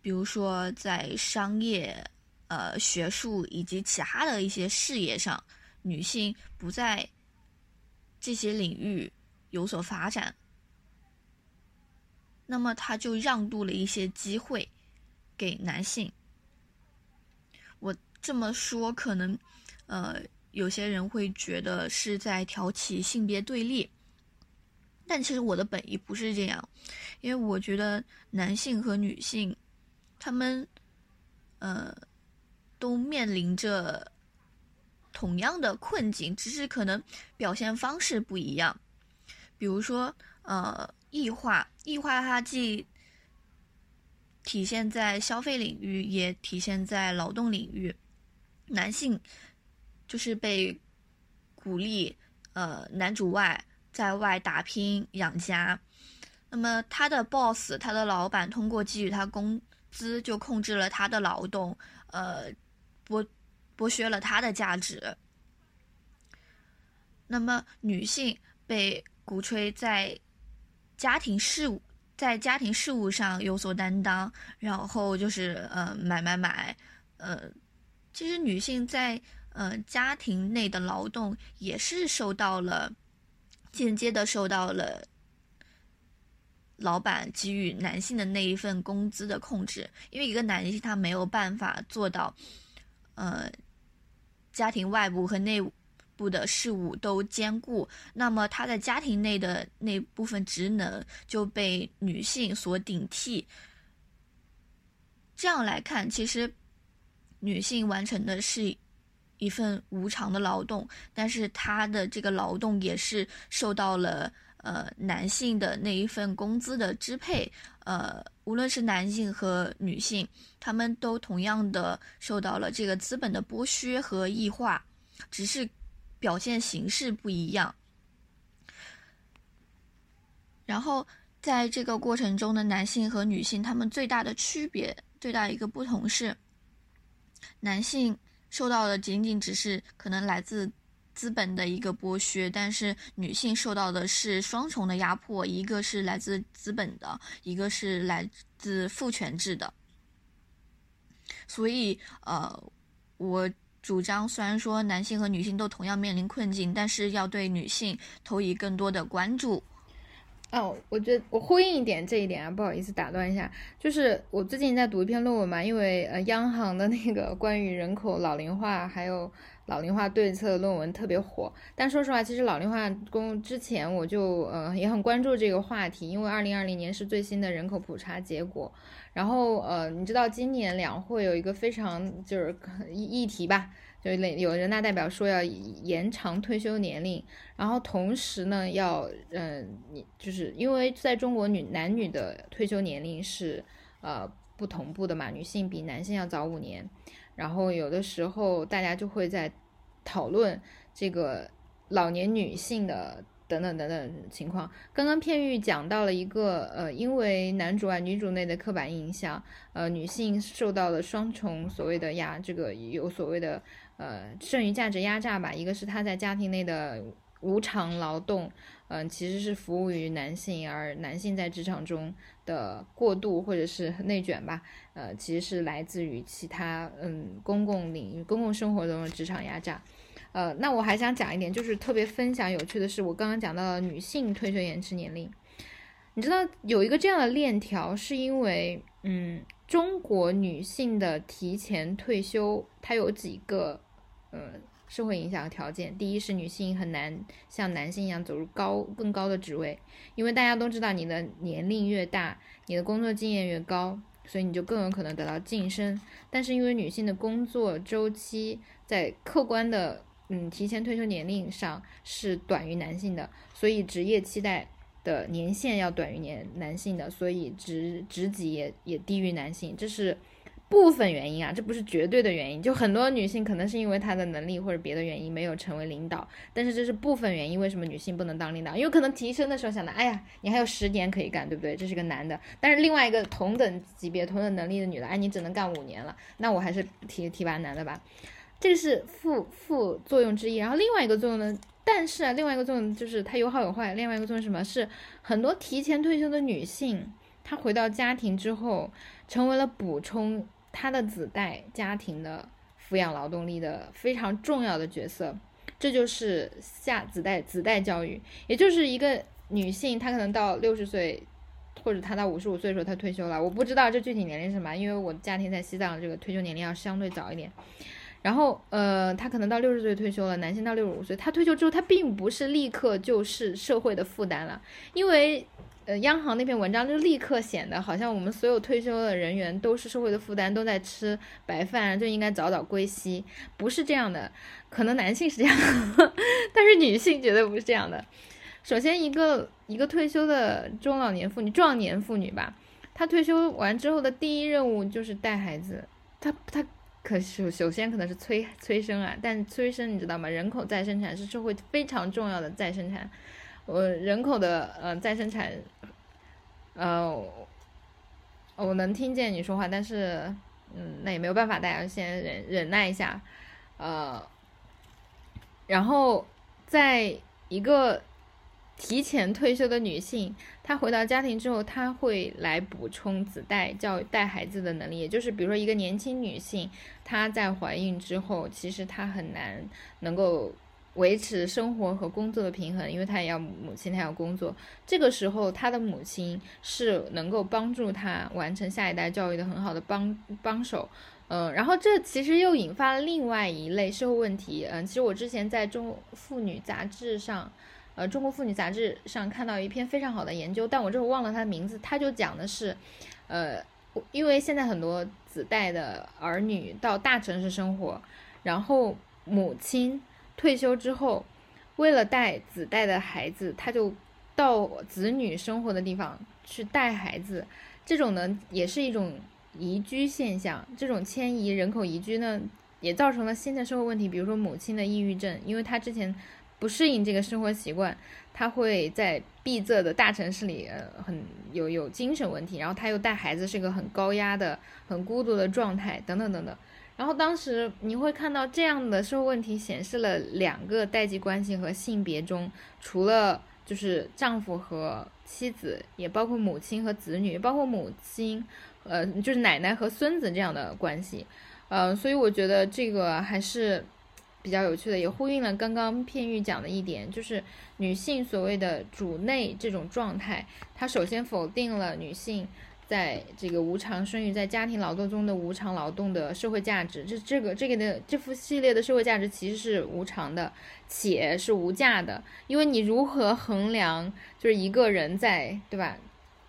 比如说在商业。呃，学术以及其他的一些事业上，女性不在这些领域有所发展，那么他就让渡了一些机会给男性。我这么说，可能呃有些人会觉得是在挑起性别对立，但其实我的本意不是这样，因为我觉得男性和女性，他们呃。都面临着同样的困境，只是可能表现方式不一样。比如说，呃，异化，异化它既体现在消费领域，也体现在劳动领域。男性就是被鼓励，呃，男主外在外打拼养家。那么他的 boss，他的老板通过给予他工资，就控制了他的劳动，呃。剥剥削了她的价值。那么，女性被鼓吹在家庭事务在家庭事务上有所担当，然后就是呃买买买，呃，其实女性在呃家庭内的劳动也是受到了间接的受到了老板给予男性的那一份工资的控制，因为一个男性他没有办法做到。呃，家庭外部和内部的事务都兼顾，那么他在家庭内的那部分职能就被女性所顶替。这样来看，其实女性完成的是一份无偿的劳动，但是她的这个劳动也是受到了。呃，男性的那一份工资的支配，呃，无论是男性和女性，他们都同样的受到了这个资本的剥削和异化，只是表现形式不一样。然后在这个过程中的男性和女性，他们最大的区别，最大一个不同是，男性受到的仅仅只是可能来自。资本的一个剥削，但是女性受到的是双重的压迫，一个是来自资本的，一个是来自父权制的。所以，呃，我主张，虽然说男性和女性都同样面临困境，但是要对女性投以更多的关注。哦，我觉得我呼应一点这一点啊，不好意思打断一下，就是我最近在读一篇论文嘛，因为呃，央行的那个关于人口老龄化还有。老龄化对策论文特别火，但说实话，其实老龄化公之前我就呃也很关注这个话题，因为二零二零年是最新的人口普查结果。然后呃，你知道今年两会有一个非常就是议议题吧，就那有人大代表说要延长退休年龄，然后同时呢要嗯，你就是因为在中国女男女的退休年龄是呃不同步的嘛，女性比男性要早五年。然后有的时候大家就会在讨论这个老年女性的等等等等情况。刚刚片玉讲到了一个呃，因为男主外女主内的刻板印象，呃，女性受到了双重所谓的压，这个有所谓的呃剩余价值压榨吧。一个是她在家庭内的无偿劳动，嗯，其实是服务于男性，而男性在职场中的过度或者是内卷吧，呃，其实是来自于其他嗯公共领域、公共生活中的职场压榨。呃，那我还想讲一点，就是特别分享有趣的是，我刚刚讲到了女性退休延迟年龄。你知道有一个这样的链条，是因为，嗯，中国女性的提前退休，它有几个，呃，社会影响和条件。第一是女性很难像男性一样走入高更高的职位，因为大家都知道，你的年龄越大，你的工作经验越高，所以你就更有可能得到晋升。但是因为女性的工作周期在客观的嗯，提前退休年龄上是短于男性的，所以职业期待的年限要短于年男性的，所以职职级也也低于男性，这是部分原因啊，这不是绝对的原因。就很多女性可能是因为她的能力或者别的原因没有成为领导，但是这是部分原因。为什么女性不能当领导？因为可能提升的时候想的，哎呀，你还有十年可以干，对不对？这是个男的，但是另外一个同等级别、同等能力的女的，哎，你只能干五年了，那我还是提提拔男的吧。这个是副副作用之一，然后另外一个作用呢？但是啊，另外一个作用就是它有好有坏。另外一个作用是什么？是很多提前退休的女性，她回到家庭之后，成为了补充她的子代家庭的抚养劳动力的非常重要的角色。这就是下子代子代教育，也就是一个女性，她可能到六十岁，或者她到五十五岁的时候她退休了。我不知道这具体年龄是什么，因为我家庭在西藏，这个退休年龄要相对早一点。然后，呃，他可能到六十岁退休了，男性到六十五岁，他退休之后，他并不是立刻就是社会的负担了，因为，呃，央行那篇文章就立刻显得好像我们所有退休的人员都是社会的负担，都在吃白饭，就应该早早归西，不是这样的，可能男性是这样，但是女性绝对不是这样的。首先，一个一个退休的中老年妇女、壮年妇女吧，她退休完之后的第一任务就是带孩子，她她。可首首先可能是催催生啊，但催生你知道吗？人口再生产是社会非常重要的再生产。我人口的呃再生产，呃，我能听见你说话，但是嗯，那也没有办法，大家先忍忍耐一下，呃，然后在一个。提前退休的女性，她回到家庭之后，她会来补充子代教育带孩子的能力。也就是，比如说一个年轻女性，她在怀孕之后，其实她很难能够维持生活和工作的平衡，因为她也要母亲，她要工作。这个时候，她的母亲是能够帮助她完成下一代教育的很好的帮帮手。嗯，然后这其实又引发了另外一类社会问题。嗯，其实我之前在中妇女杂志上。呃，中国妇女杂志上看到一篇非常好的研究，但我这会忘了它的名字。它就讲的是，呃，因为现在很多子代的儿女到大城市生活，然后母亲退休之后，为了带子代的孩子，他就到子女生活的地方去带孩子。这种呢，也是一种移居现象。这种迁移人口移居呢，也造成了新的社会问题，比如说母亲的抑郁症，因为她之前。不适应这个生活习惯，他会在闭塞的大城市里，呃，很有有精神问题。然后他又带孩子，是个很高压的、很孤独的状态，等等等等。然后当时你会看到这样的社会问题显示了两个代际关系和性别中，除了就是丈夫和妻子，也包括母亲和子女，包括母亲，呃，就是奶奶和孙子这样的关系。呃，所以我觉得这个还是。比较有趣的，也呼应了刚刚片玉讲的一点，就是女性所谓的主内这种状态，它首先否定了女性在这个无偿生育、在家庭劳动中的无偿劳动的社会价值。这这个这个的这幅系列的社会价值其实是无偿的，且是无价的，因为你如何衡量就是一个人在对吧？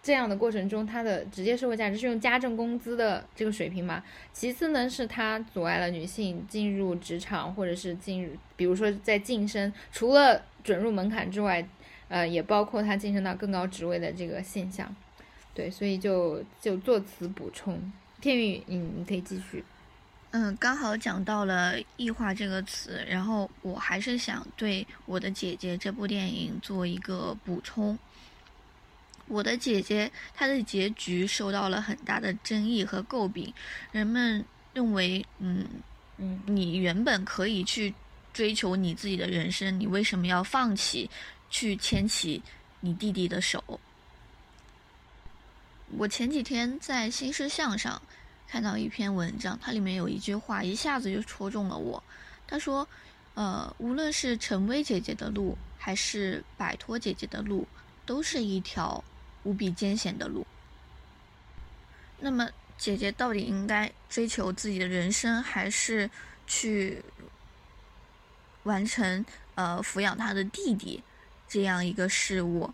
这样的过程中，它的直接社会价值是用家政工资的这个水平吗？其次呢，是它阻碍了女性进入职场，或者是进入，比如说在晋升，除了准入门槛之外，呃，也包括它晋升到更高职位的这个现象。对，所以就就做此补充。天宇，你你可以继续。嗯，刚好讲到了异化这个词，然后我还是想对我的姐姐这部电影做一个补充。我的姐姐，她的结局受到了很大的争议和诟病。人们认为，嗯嗯，你原本可以去追求你自己的人生，你为什么要放弃去牵起你弟弟的手？我前几天在新事项上看到一篇文章，它里面有一句话一下子就戳中了我。他说：“呃，无论是成为姐姐的路，还是摆脱姐姐的路，都是一条无比艰险的路。那么，姐姐到底应该追求自己的人生，还是去完成呃抚养她的弟弟这样一个事物？”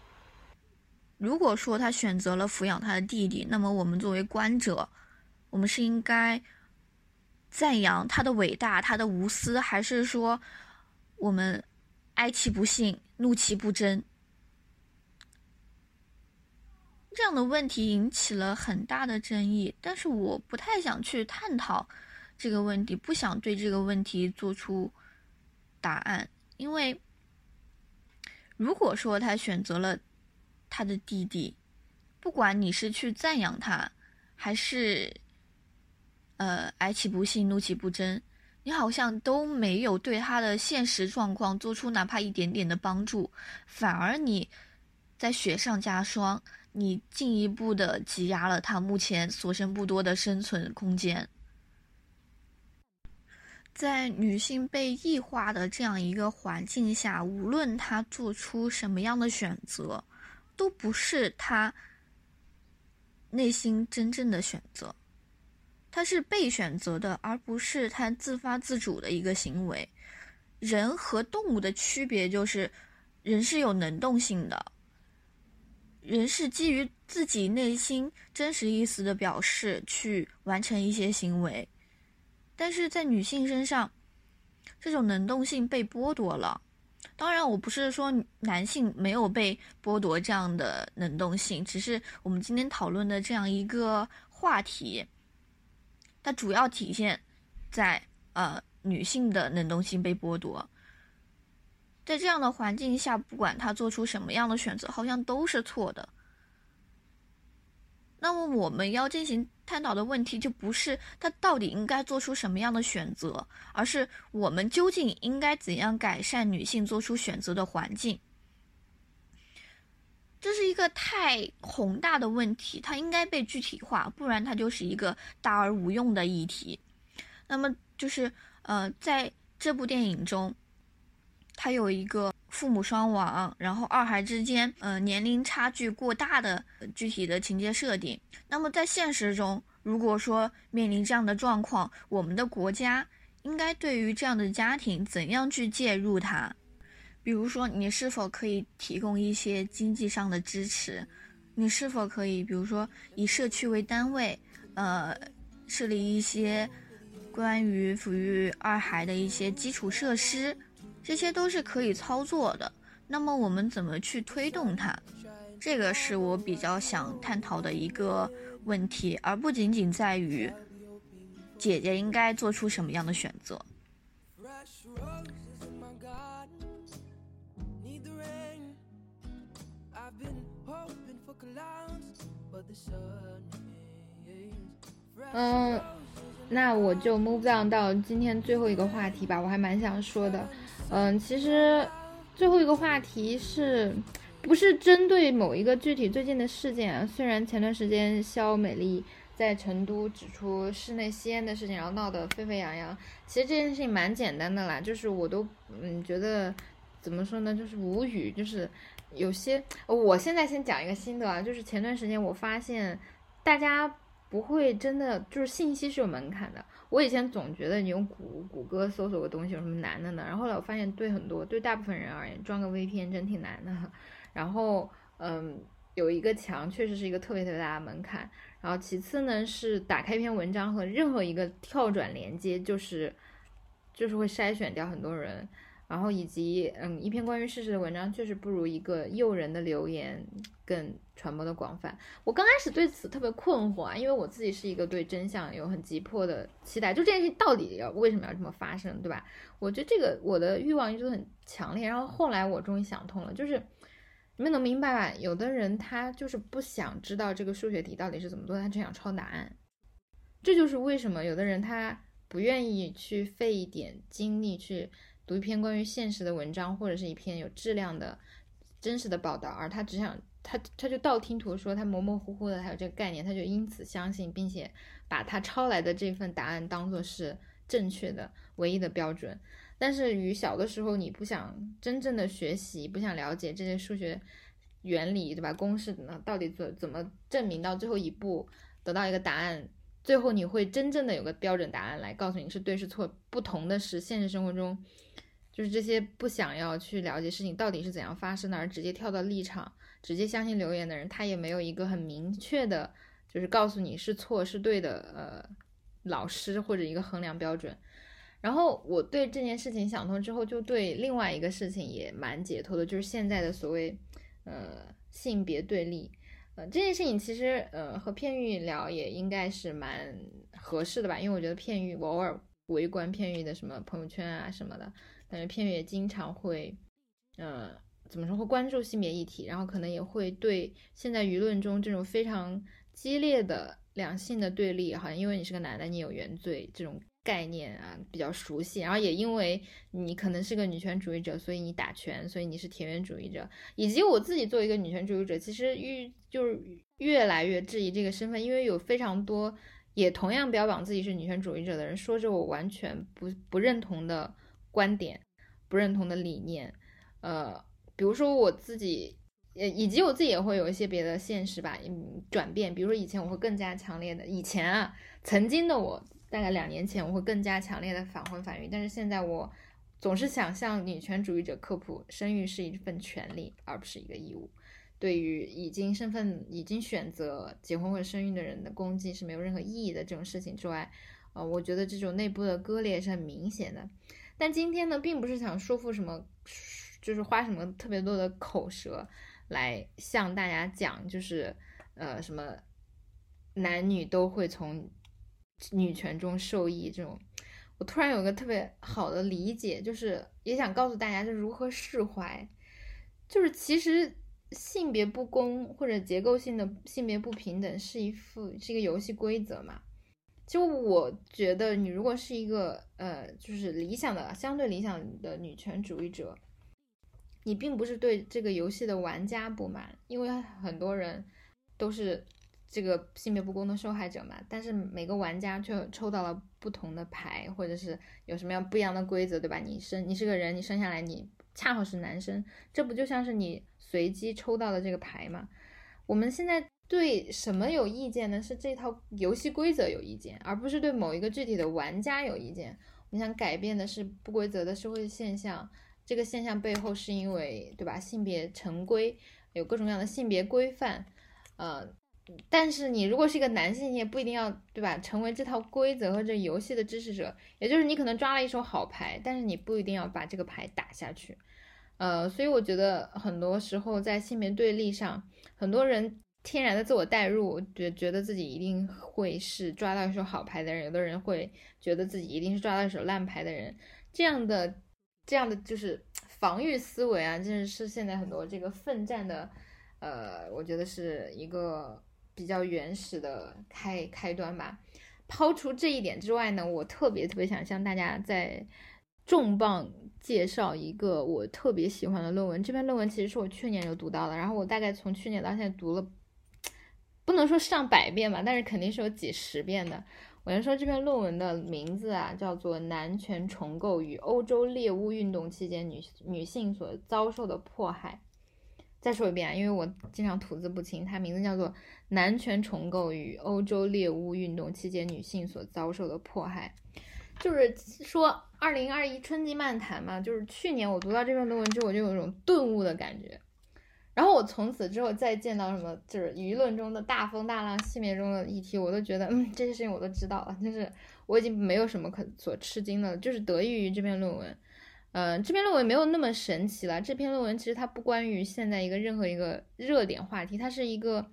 如果说他选择了抚养他的弟弟，那么我们作为观者，我们是应该赞扬他的伟大、他的无私，还是说我们哀其不幸、怒其不争？这样的问题引起了很大的争议，但是我不太想去探讨这个问题，不想对这个问题做出答案，因为如果说他选择了。他的弟弟，不管你是去赞扬他，还是，呃，哀其不幸，怒其不争，你好像都没有对他的现实状况做出哪怕一点点的帮助，反而你在雪上加霜，你进一步的挤压了他目前所剩不多的生存空间。在女性被异化的这样一个环境下，无论她做出什么样的选择。都不是他内心真正的选择，他是被选择的，而不是他自发自主的一个行为。人和动物的区别就是，人是有能动性的，人是基于自己内心真实意思的表示去完成一些行为，但是在女性身上，这种能动性被剥夺了。当然，我不是说男性没有被剥夺这样的能动性，只是我们今天讨论的这样一个话题，它主要体现在呃女性的能动性被剥夺。在这样的环境下，不管她做出什么样的选择，好像都是错的。那么我们要进行探讨的问题，就不是他到底应该做出什么样的选择，而是我们究竟应该怎样改善女性做出选择的环境。这是一个太宏大的问题，它应该被具体化，不然它就是一个大而无用的议题。那么就是呃，在这部电影中，它有一个。父母双亡，然后二孩之间，呃，年龄差距过大的具体的情节设定。那么在现实中，如果说面临这样的状况，我们的国家应该对于这样的家庭怎样去介入它？比如说，你是否可以提供一些经济上的支持？你是否可以，比如说以社区为单位，呃，设立一些关于抚育二孩的一些基础设施？这些都是可以操作的，那么我们怎么去推动它？这个是我比较想探讨的一个问题，而不仅仅在于姐姐应该做出什么样的选择。嗯，那我就 move on 到今天最后一个话题吧，我还蛮想说的。嗯，其实最后一个话题是不是针对某一个具体最近的事件啊？虽然前段时间肖美丽在成都指出室内吸烟的事情，然后闹得沸沸扬扬。其实这件事情蛮简单的啦，就是我都嗯觉得怎么说呢，就是无语。就是有些，我现在先讲一个心得啊，就是前段时间我发现大家不会真的就是信息是有门槛的。我以前总觉得你用谷谷歌搜索个东西有什么难的呢？然后后来我发现，对很多对大部分人而言，装个 VPN 真挺难的。然后，嗯，有一个墙确实是一个特别特别大的门槛。然后其次呢，是打开一篇文章和任何一个跳转连接，就是就是会筛选掉很多人。然后以及，嗯，一篇关于事实的文章确实不如一个诱人的留言更传播的广泛。我刚开始对此特别困惑啊，因为我自己是一个对真相有很急迫的期待，就这件事到底要为什么要这么发生，对吧？我觉得这个我的欲望一直都很强烈。然后后来我终于想通了，就是你们能明白吧？有的人他就是不想知道这个数学题到底是怎么做，他只想抄答案。这就是为什么有的人他不愿意去费一点精力去。读一篇关于现实的文章，或者是一篇有质量的真实的报道，而他只想他他就道听途说，他模模糊糊的还有这个概念，他就因此相信，并且把他抄来的这份答案当做是正确的唯一的标准。但是与小的时候你不想真正的学习，不想了解这些数学原理，对吧？公式呢到底怎怎么证明到最后一步得到一个答案？最后你会真正的有个标准答案来告诉你是对是错。不同的是，现实生活中，就是这些不想要去了解事情到底是怎样发生的，而直接跳到立场，直接相信留言的人，他也没有一个很明确的，就是告诉你是错是对的，呃，老师或者一个衡量标准。然后我对这件事情想通之后，就对另外一个事情也蛮解脱的，就是现在的所谓，呃，性别对立。呃，这件事情其实，呃，和片玉聊也应该是蛮合适的吧，因为我觉得片玉，我偶尔围观片玉的什么朋友圈啊什么的，感觉片玉也经常会，呃，怎么说会关注性别议题，然后可能也会对现在舆论中这种非常激烈的两性的对立，好像因为你是个男的，你有原罪这种。概念啊比较熟悉，然后也因为你可能是个女权主义者，所以你打拳，所以你是田园主义者，以及我自己作为一个女权主义者，其实遇就是越来越质疑这个身份，因为有非常多也同样标榜自己是女权主义者的人，说着我完全不不认同的观点，不认同的理念，呃，比如说我自己，呃，以及我自己也会有一些别的现实吧，嗯，转变，比如说以前我会更加强烈的，以前啊，曾经的我。大概两年前，我会更加强烈的反婚反育，但是现在我总是想向女权主义者科普，生育是一份权利，而不是一个义务。对于已经身份、已经选择结婚或者生育的人的攻击是没有任何意义的这种事情之外，呃，我觉得这种内部的割裂是很明显的。但今天呢，并不是想说服什么，就是花什么特别多的口舌来向大家讲，就是呃什么男女都会从。女权中受益这种，我突然有个特别好的理解，就是也想告诉大家，就是如何释怀。就是其实性别不公或者结构性的性别不平等是一副是一个游戏规则嘛。就我觉得，你如果是一个呃，就是理想的相对理想的女权主义者，你并不是对这个游戏的玩家不满，因为很多人都是。这个性别不公的受害者嘛，但是每个玩家却抽到了不同的牌，或者是有什么样不一样的规则，对吧？你生你是个人，你生下来你恰好是男生，这不就像是你随机抽到的这个牌吗？我们现在对什么有意见呢？是这套游戏规则有意见，而不是对某一个具体的玩家有意见。我们想改变的是不规则的社会现象，这个现象背后是因为，对吧？性别成规，有各种各样的性别规范，呃。但是你如果是一个男性，你也不一定要对吧？成为这套规则和这游戏的支持者，也就是你可能抓了一手好牌，但是你不一定要把这个牌打下去。呃，所以我觉得很多时候在性别对立上，很多人天然的自我代入，觉觉得自己一定会是抓到一手好牌的人，有的人会觉得自己一定是抓到一手烂牌的人。这样的这样的就是防御思维啊，真的是现在很多这个奋战的，呃，我觉得是一个。比较原始的开开端吧。抛除这一点之外呢，我特别特别想向大家再重磅介绍一个我特别喜欢的论文。这篇论文其实是我去年就读到的，然后我大概从去年到现在读了，不能说上百遍吧，但是肯定是有几十遍的。我先说这篇论文的名字啊，叫做《男权重构与欧洲猎巫运动期间女女性所遭受的迫害》。再说一遍啊，因为我经常吐字不清，它名字叫做《男权重构与欧洲猎巫运动期间女性所遭受的迫害》，就是说二零二一春季漫谈嘛，就是去年我读到这篇论文之后，我就有一种顿悟的感觉，然后我从此之后再见到什么就是舆论中的大风大浪、戏谑中的议题，我都觉得嗯这些事情我都知道了，就是我已经没有什么可所吃惊的，就是得益于这篇论文。嗯，这篇论文没有那么神奇了。这篇论文其实它不关于现在一个任何一个热点话题，它是一个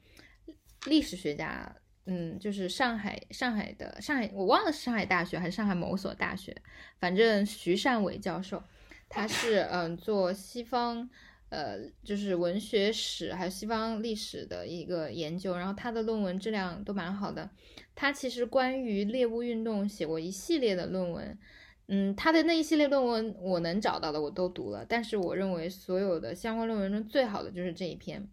历史学家，嗯，就是上海上海的上海，我忘了是上海大学还是上海某所大学，反正徐善伟教授，他是嗯做西方呃就是文学史还有西方历史的一个研究，然后他的论文质量都蛮好的。他其实关于猎物运动写过一系列的论文。嗯，他的那一系列论文我能找到的我都读了，但是我认为所有的相关论文中最好的就是这一篇。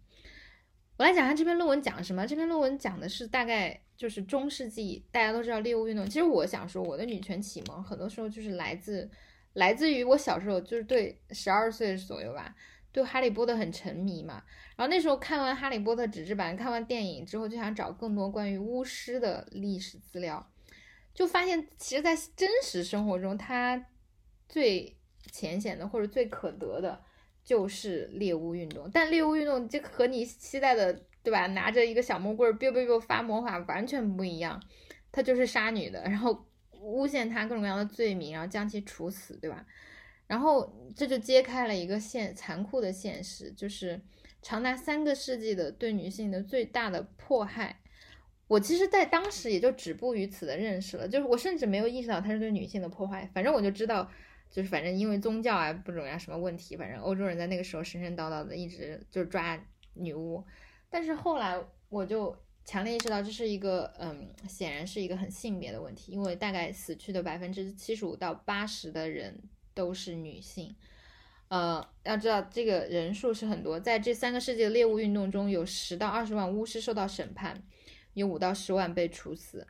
我来讲下这篇论文讲什么。这篇论文讲的是大概就是中世纪，大家都知道猎物运动。其实我想说，我的女权启蒙很多时候就是来自来自于我小时候，就是对十二岁左右吧，对哈利波特很沉迷嘛。然后那时候看完哈利波特纸质版，看完电影之后，就想找更多关于巫师的历史资料。就发现，其实，在真实生活中，它最浅显的或者最可得的，就是猎巫运动。但猎巫运动就和你期待的，对吧？拿着一个小木棍，biu biu biu 发魔法，完全不一样。它就是杀女的，然后诬陷她各种各样的罪名，然后将其处死，对吧？然后这就揭开了一个现残酷的现实，就是长达三个世纪的对女性的最大的迫害。我其实，在当时也就止步于此的认识了，就是我甚至没有意识到它是对女性的破坏。反正我就知道，就是反正因为宗教啊，不重要什么问题，反正欧洲人在那个时候神神叨叨的，一直就是抓女巫。但是后来我就强烈意识到，这是一个嗯，显然是一个很性别的问题，因为大概死去的百分之七十五到八十的人都是女性。呃，要知道这个人数是很多，在这三个世纪的猎物运动中，有十到二十万巫师受到审判。有五到十万被处死，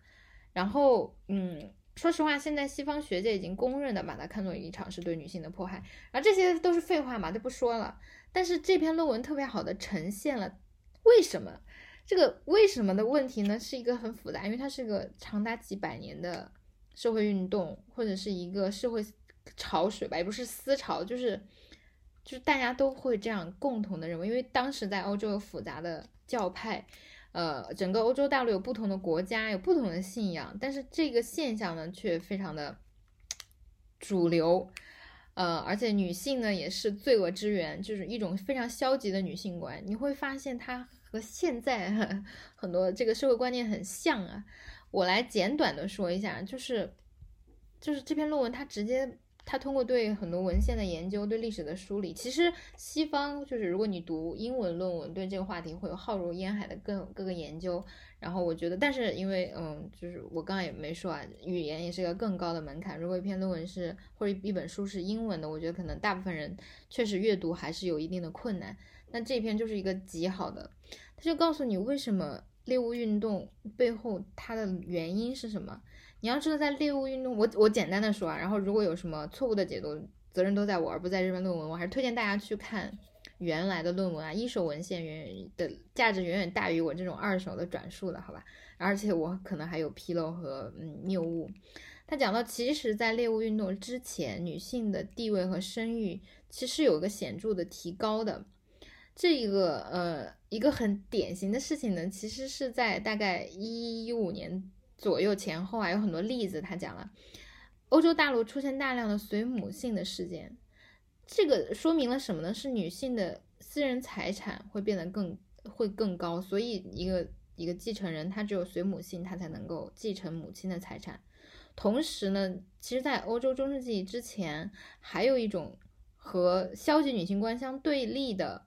然后，嗯，说实话，现在西方学界已经公认的把它看作一场是对女性的迫害，然后这些都是废话嘛，就不说了。但是这篇论文特别好的呈现了为什么这个为什么的问题呢？是一个很复杂，因为它是个长达几百年的社会运动，或者是一个社会潮水吧，也不是思潮，就是就是大家都会这样共同的认为，因为当时在欧洲有复杂的教派。呃，整个欧洲大陆有不同的国家，有不同的信仰，但是这个现象呢，却非常的主流。呃，而且女性呢，也是罪恶之源，就是一种非常消极的女性观。你会发现它和现在 很多这个社会观念很像啊。我来简短的说一下，就是就是这篇论文它直接。他通过对很多文献的研究，对历史的梳理，其实西方就是如果你读英文论文，对这个话题会有浩如烟海的各各个研究。然后我觉得，但是因为嗯，就是我刚刚也没说啊，语言也是一个更高的门槛。如果一篇论文是或者一本书是英文的，我觉得可能大部分人确实阅读还是有一定的困难。那这篇就是一个极好的，他就告诉你为什么猎物运动背后它的原因是什么。你要知道，在猎物运动，我我简单的说啊，然后如果有什么错误的解读，责任都在我，而不在这篇论文。我还是推荐大家去看原来的论文啊，一手文献远远的价值远远大于我这种二手的转述的，好吧？而且我可能还有纰漏和嗯谬误。他讲到，其实，在猎物运动之前，女性的地位和声誉其实有个显著的提高的。这一个呃一个很典型的事情呢，其实是在大概一五年。左右前后啊，有很多例子。他讲了，欧洲大陆出现大量的随母姓的事件，这个说明了什么呢？是女性的私人财产会变得更会更高，所以一个一个继承人他只有随母姓，他才能够继承母亲的财产。同时呢，其实，在欧洲中世纪之前，还有一种和消极女性观相对立的，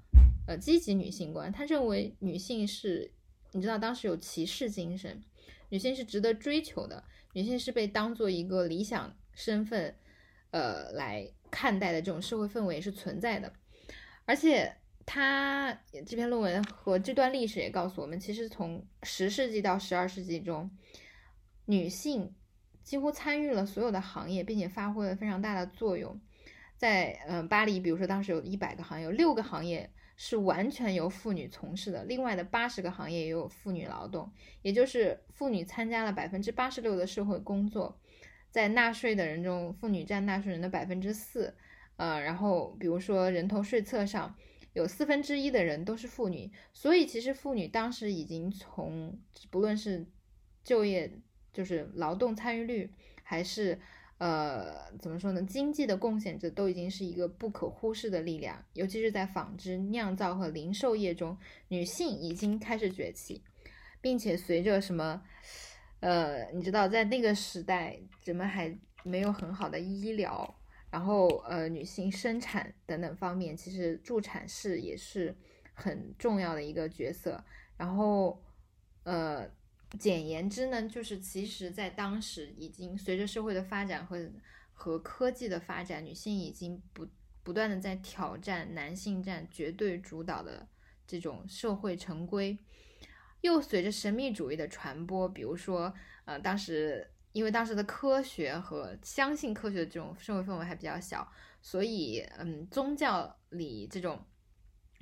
呃，积极女性观。他认为女性是，你知道，当时有骑士精神。女性是值得追求的，女性是被当做一个理想身份，呃，来看待的这种社会氛围是存在的。而且，他这篇论文和这段历史也告诉我们，其实从十世纪到十二世纪中，女性几乎参与了所有的行业，并且发挥了非常大的作用。在嗯巴黎，比如说当时有一百个行业，有六个行业。是完全由妇女从事的，另外的八十个行业也有妇女劳动，也就是妇女参加了百分之八十六的社会工作，在纳税的人中，妇女占纳税人的百分之四，呃，然后比如说人头税册上有四分之一的人都是妇女，所以其实妇女当时已经从不论是就业，就是劳动参与率，还是。呃，怎么说呢？经济的贡献，这都已经是一个不可忽视的力量，尤其是在纺织、酿造和零售业中，女性已经开始崛起，并且随着什么，呃，你知道，在那个时代，人们还没有很好的医疗，然后呃，女性生产等等方面，其实助产士也是很重要的一个角色，然后呃。简言之呢，就是其实，在当时已经随着社会的发展和和科技的发展，女性已经不不断的在挑战男性占绝对主导的这种社会成规。又随着神秘主义的传播，比如说，呃，当时因为当时的科学和相信科学的这种社会氛围还比较小，所以，嗯，宗教里这种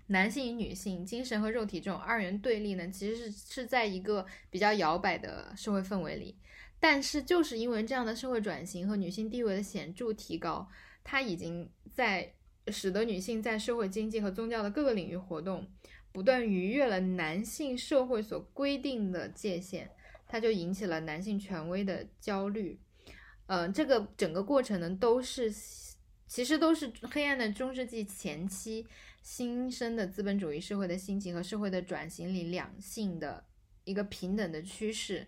男性与女性、精神和肉体这种二元对立呢，其实是是在一个比较摇摆的社会氛围里。但是，就是因为这样的社会转型和女性地位的显著提高，它已经在使得女性在社会、经济和宗教的各个领域活动。不断逾越了男性社会所规定的界限，它就引起了男性权威的焦虑。嗯，这个整个过程呢，都是其实都是黑暗的中世纪前期新生的资本主义社会的兴起和社会的转型里两性的一个平等的趋势。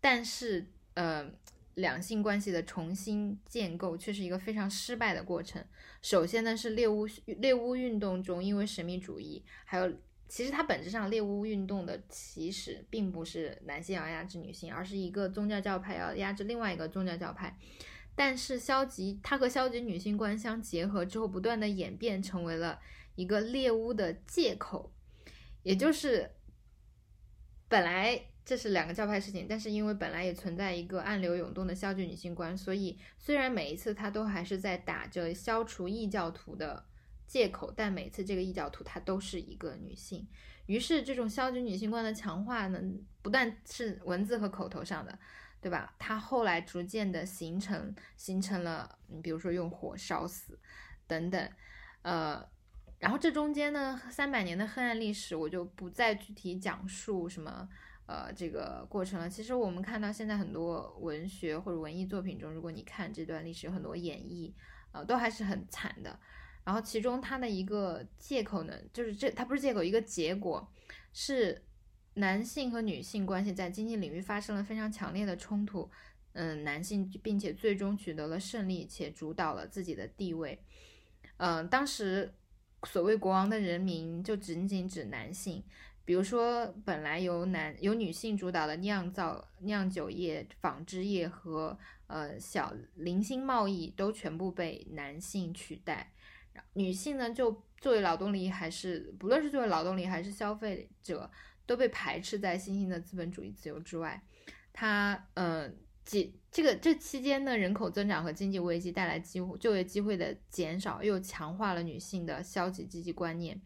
但是，呃，两性关系的重新建构却是一个非常失败的过程。首先呢，是猎巫猎巫运动中，因为神秘主义还有。其实它本质上猎巫运动的起始并不是男性要压制女性，而是一个宗教教派要压制另外一个宗教教派。但是消极，它和消极女性观相结合之后，不断的演变成为了一个猎巫的借口。也就是本来这是两个教派事情，但是因为本来也存在一个暗流涌动的消极女性观，所以虽然每一次它都还是在打着消除异教徒的。借口，但每次这个异教徒她都是一个女性，于是这种消极女性观的强化呢，不但是文字和口头上的，对吧？它后来逐渐的形成，形成了，你比如说用火烧死等等，呃，然后这中间呢，三百年的黑暗历史，我就不再具体讲述什么，呃，这个过程了。其实我们看到现在很多文学或者文艺作品中，如果你看这段历史，有很多演绎，呃，都还是很惨的。然后其中它的一个借口呢，就是这它不是借口，一个结果是男性和女性关系在经济领域发生了非常强烈的冲突，嗯，男性并且最终取得了胜利且主导了自己的地位，嗯，当时所谓国王的人民就仅仅指男性，比如说本来由男由女性主导的酿造酿酒业、纺织业和呃小零星贸易都全部被男性取代。女性呢，就作为劳动力，还是不论是作为劳动力还是消费者，都被排斥在新兴的资本主义自由之外。它，嗯，几这个这期间呢，人口增长和经济危机带来机会就业机会的减少，又强化了女性的消极积极观念，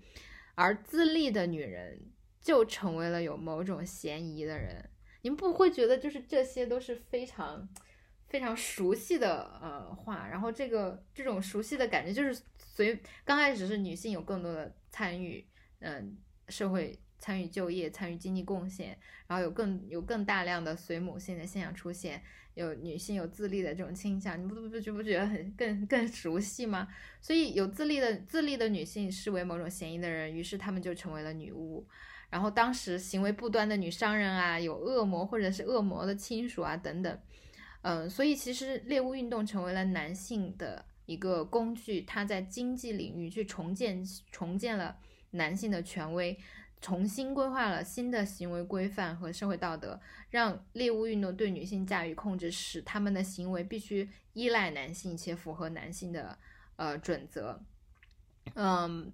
而自立的女人就成为了有某种嫌疑的人。您不会觉得就是这些都是非常非常熟悉的呃话，然后这个这种熟悉的感觉就是。随刚开始是女性有更多的参与，嗯，社会参与就业、参与经济贡献，然后有更有更大量的随母性的现象出现，有女性有自立的这种倾向，你不不不不觉得很更更熟悉吗？所以有自立的自立的女性视为某种嫌疑的人，于是她们就成为了女巫。然后当时行为不端的女商人啊，有恶魔或者是恶魔的亲属啊等等，嗯，所以其实猎巫运动成为了男性的。一个工具，它在经济领域去重建重建了男性的权威，重新规划了新的行为规范和社会道德，让猎物运动对女性驾驭控制，使他们的行为必须依赖男性且符合男性的呃准则。嗯，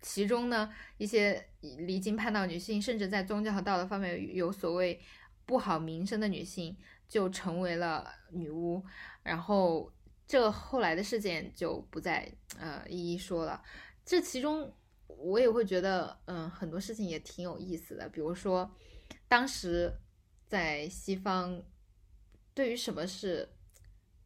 其中呢一些离经叛道女性，甚至在宗教和道德方面有所谓不好名声的女性，就成为了女巫，然后。这后来的事件就不再呃一一说了。这其中我也会觉得，嗯，很多事情也挺有意思的。比如说，当时在西方，对于什么是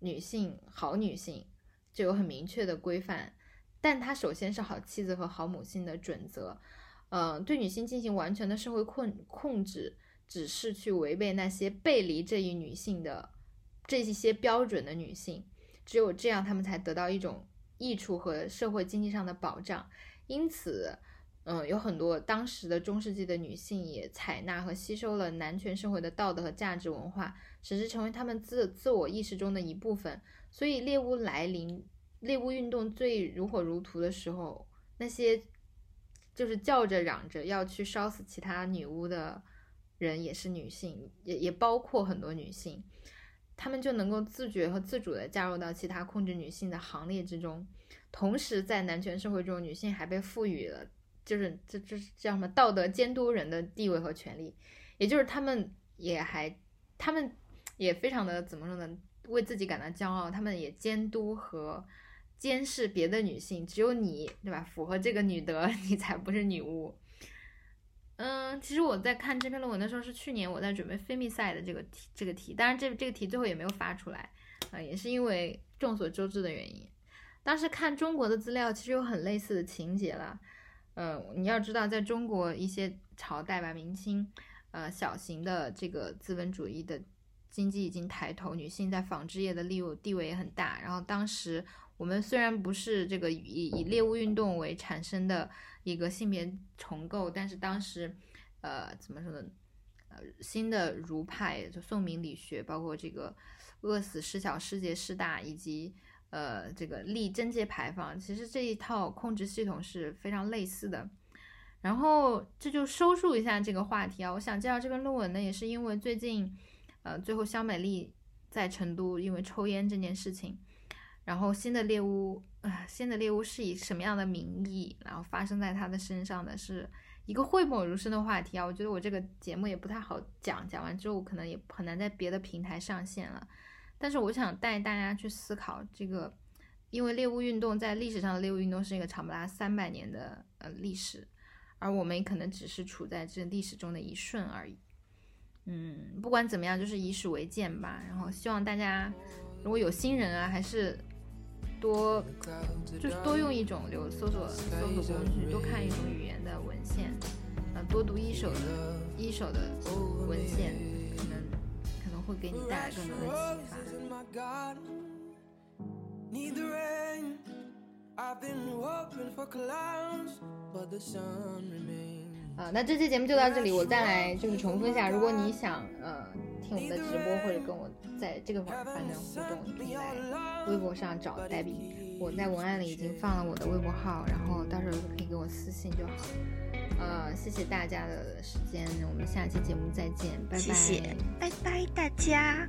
女性好女性，就有很明确的规范。但它首先是好妻子和好母亲的准则。嗯，对女性进行完全的社会控控制，只是去违背那些背离这一女性的这一些标准的女性。只有这样，他们才得到一种益处和社会经济上的保障。因此，嗯，有很多当时的中世纪的女性也采纳和吸收了男权社会的道德和价值文化，使之成为他们自自我意识中的一部分。所以，猎巫来临、猎巫运动最如火如荼的时候，那些就是叫着嚷着要去烧死其他女巫的人，也是女性，也也包括很多女性。他们就能够自觉和自主的加入到其他控制女性的行列之中。同时，在男权社会中，女性还被赋予了就是这这叫什么道德监督人的地位和权利，也就是他们也还他们也非常的怎么说呢？为自己感到骄傲，他们也监督和监视别的女性，只有你对吧？符合这个女德，你才不是女巫。嗯，其实我在看这篇论文的时候是去年我在准备 femicide 的这个题这个题，当然这这个题最后也没有发出来啊，也是因为众所周知的原因。当时看中国的资料，其实有很类似的情节了。嗯，你要知道，在中国一些朝代吧，明清，呃，小型的这个资本主义的经济已经抬头，女性在纺织业的利地位也很大。然后当时我们虽然不是这个以以猎物运动为产生的一个性别重构，但是当时，呃，怎么说呢？呃，新的儒派就宋明理学，包括这个饿死师小师节师大以及。呃，这个立贞节牌坊，其实这一套控制系统是非常类似的。然后这就收束一下这个话题啊。我想介绍这篇论文呢，也是因为最近，呃，最后肖美丽在成都因为抽烟这件事情，然后新的猎物，呃，新的猎物是以什么样的名义，然后发生在她的身上的是一个讳莫如深的话题啊。我觉得我这个节目也不太好讲，讲完之后可能也很难在别的平台上线了。但是我想带大家去思考这个，因为猎物运动在历史上的猎物运动是一个长达三百年的呃历史，而我们可能只是处在这历史中的一瞬而已。嗯，不管怎么样，就是以史为鉴吧。然后希望大家如果有新人啊，还是多就是多用一种流搜索搜索工具，多看一种语言的文献，呃，多读一手的一手的文献，可能可能。会给你带来更多的启发。啊，那这期节目就到这里，我再来就是重复一下，如果你想呃听我们的直播或者跟我在这个反反正互动，你可以在微博上找黛比，我在文案里已经放了我的微博号，然后到时候可以给我私信就好。呃，谢谢大家的时间，我们下期节目再见，拜拜，谢谢，拜拜大家。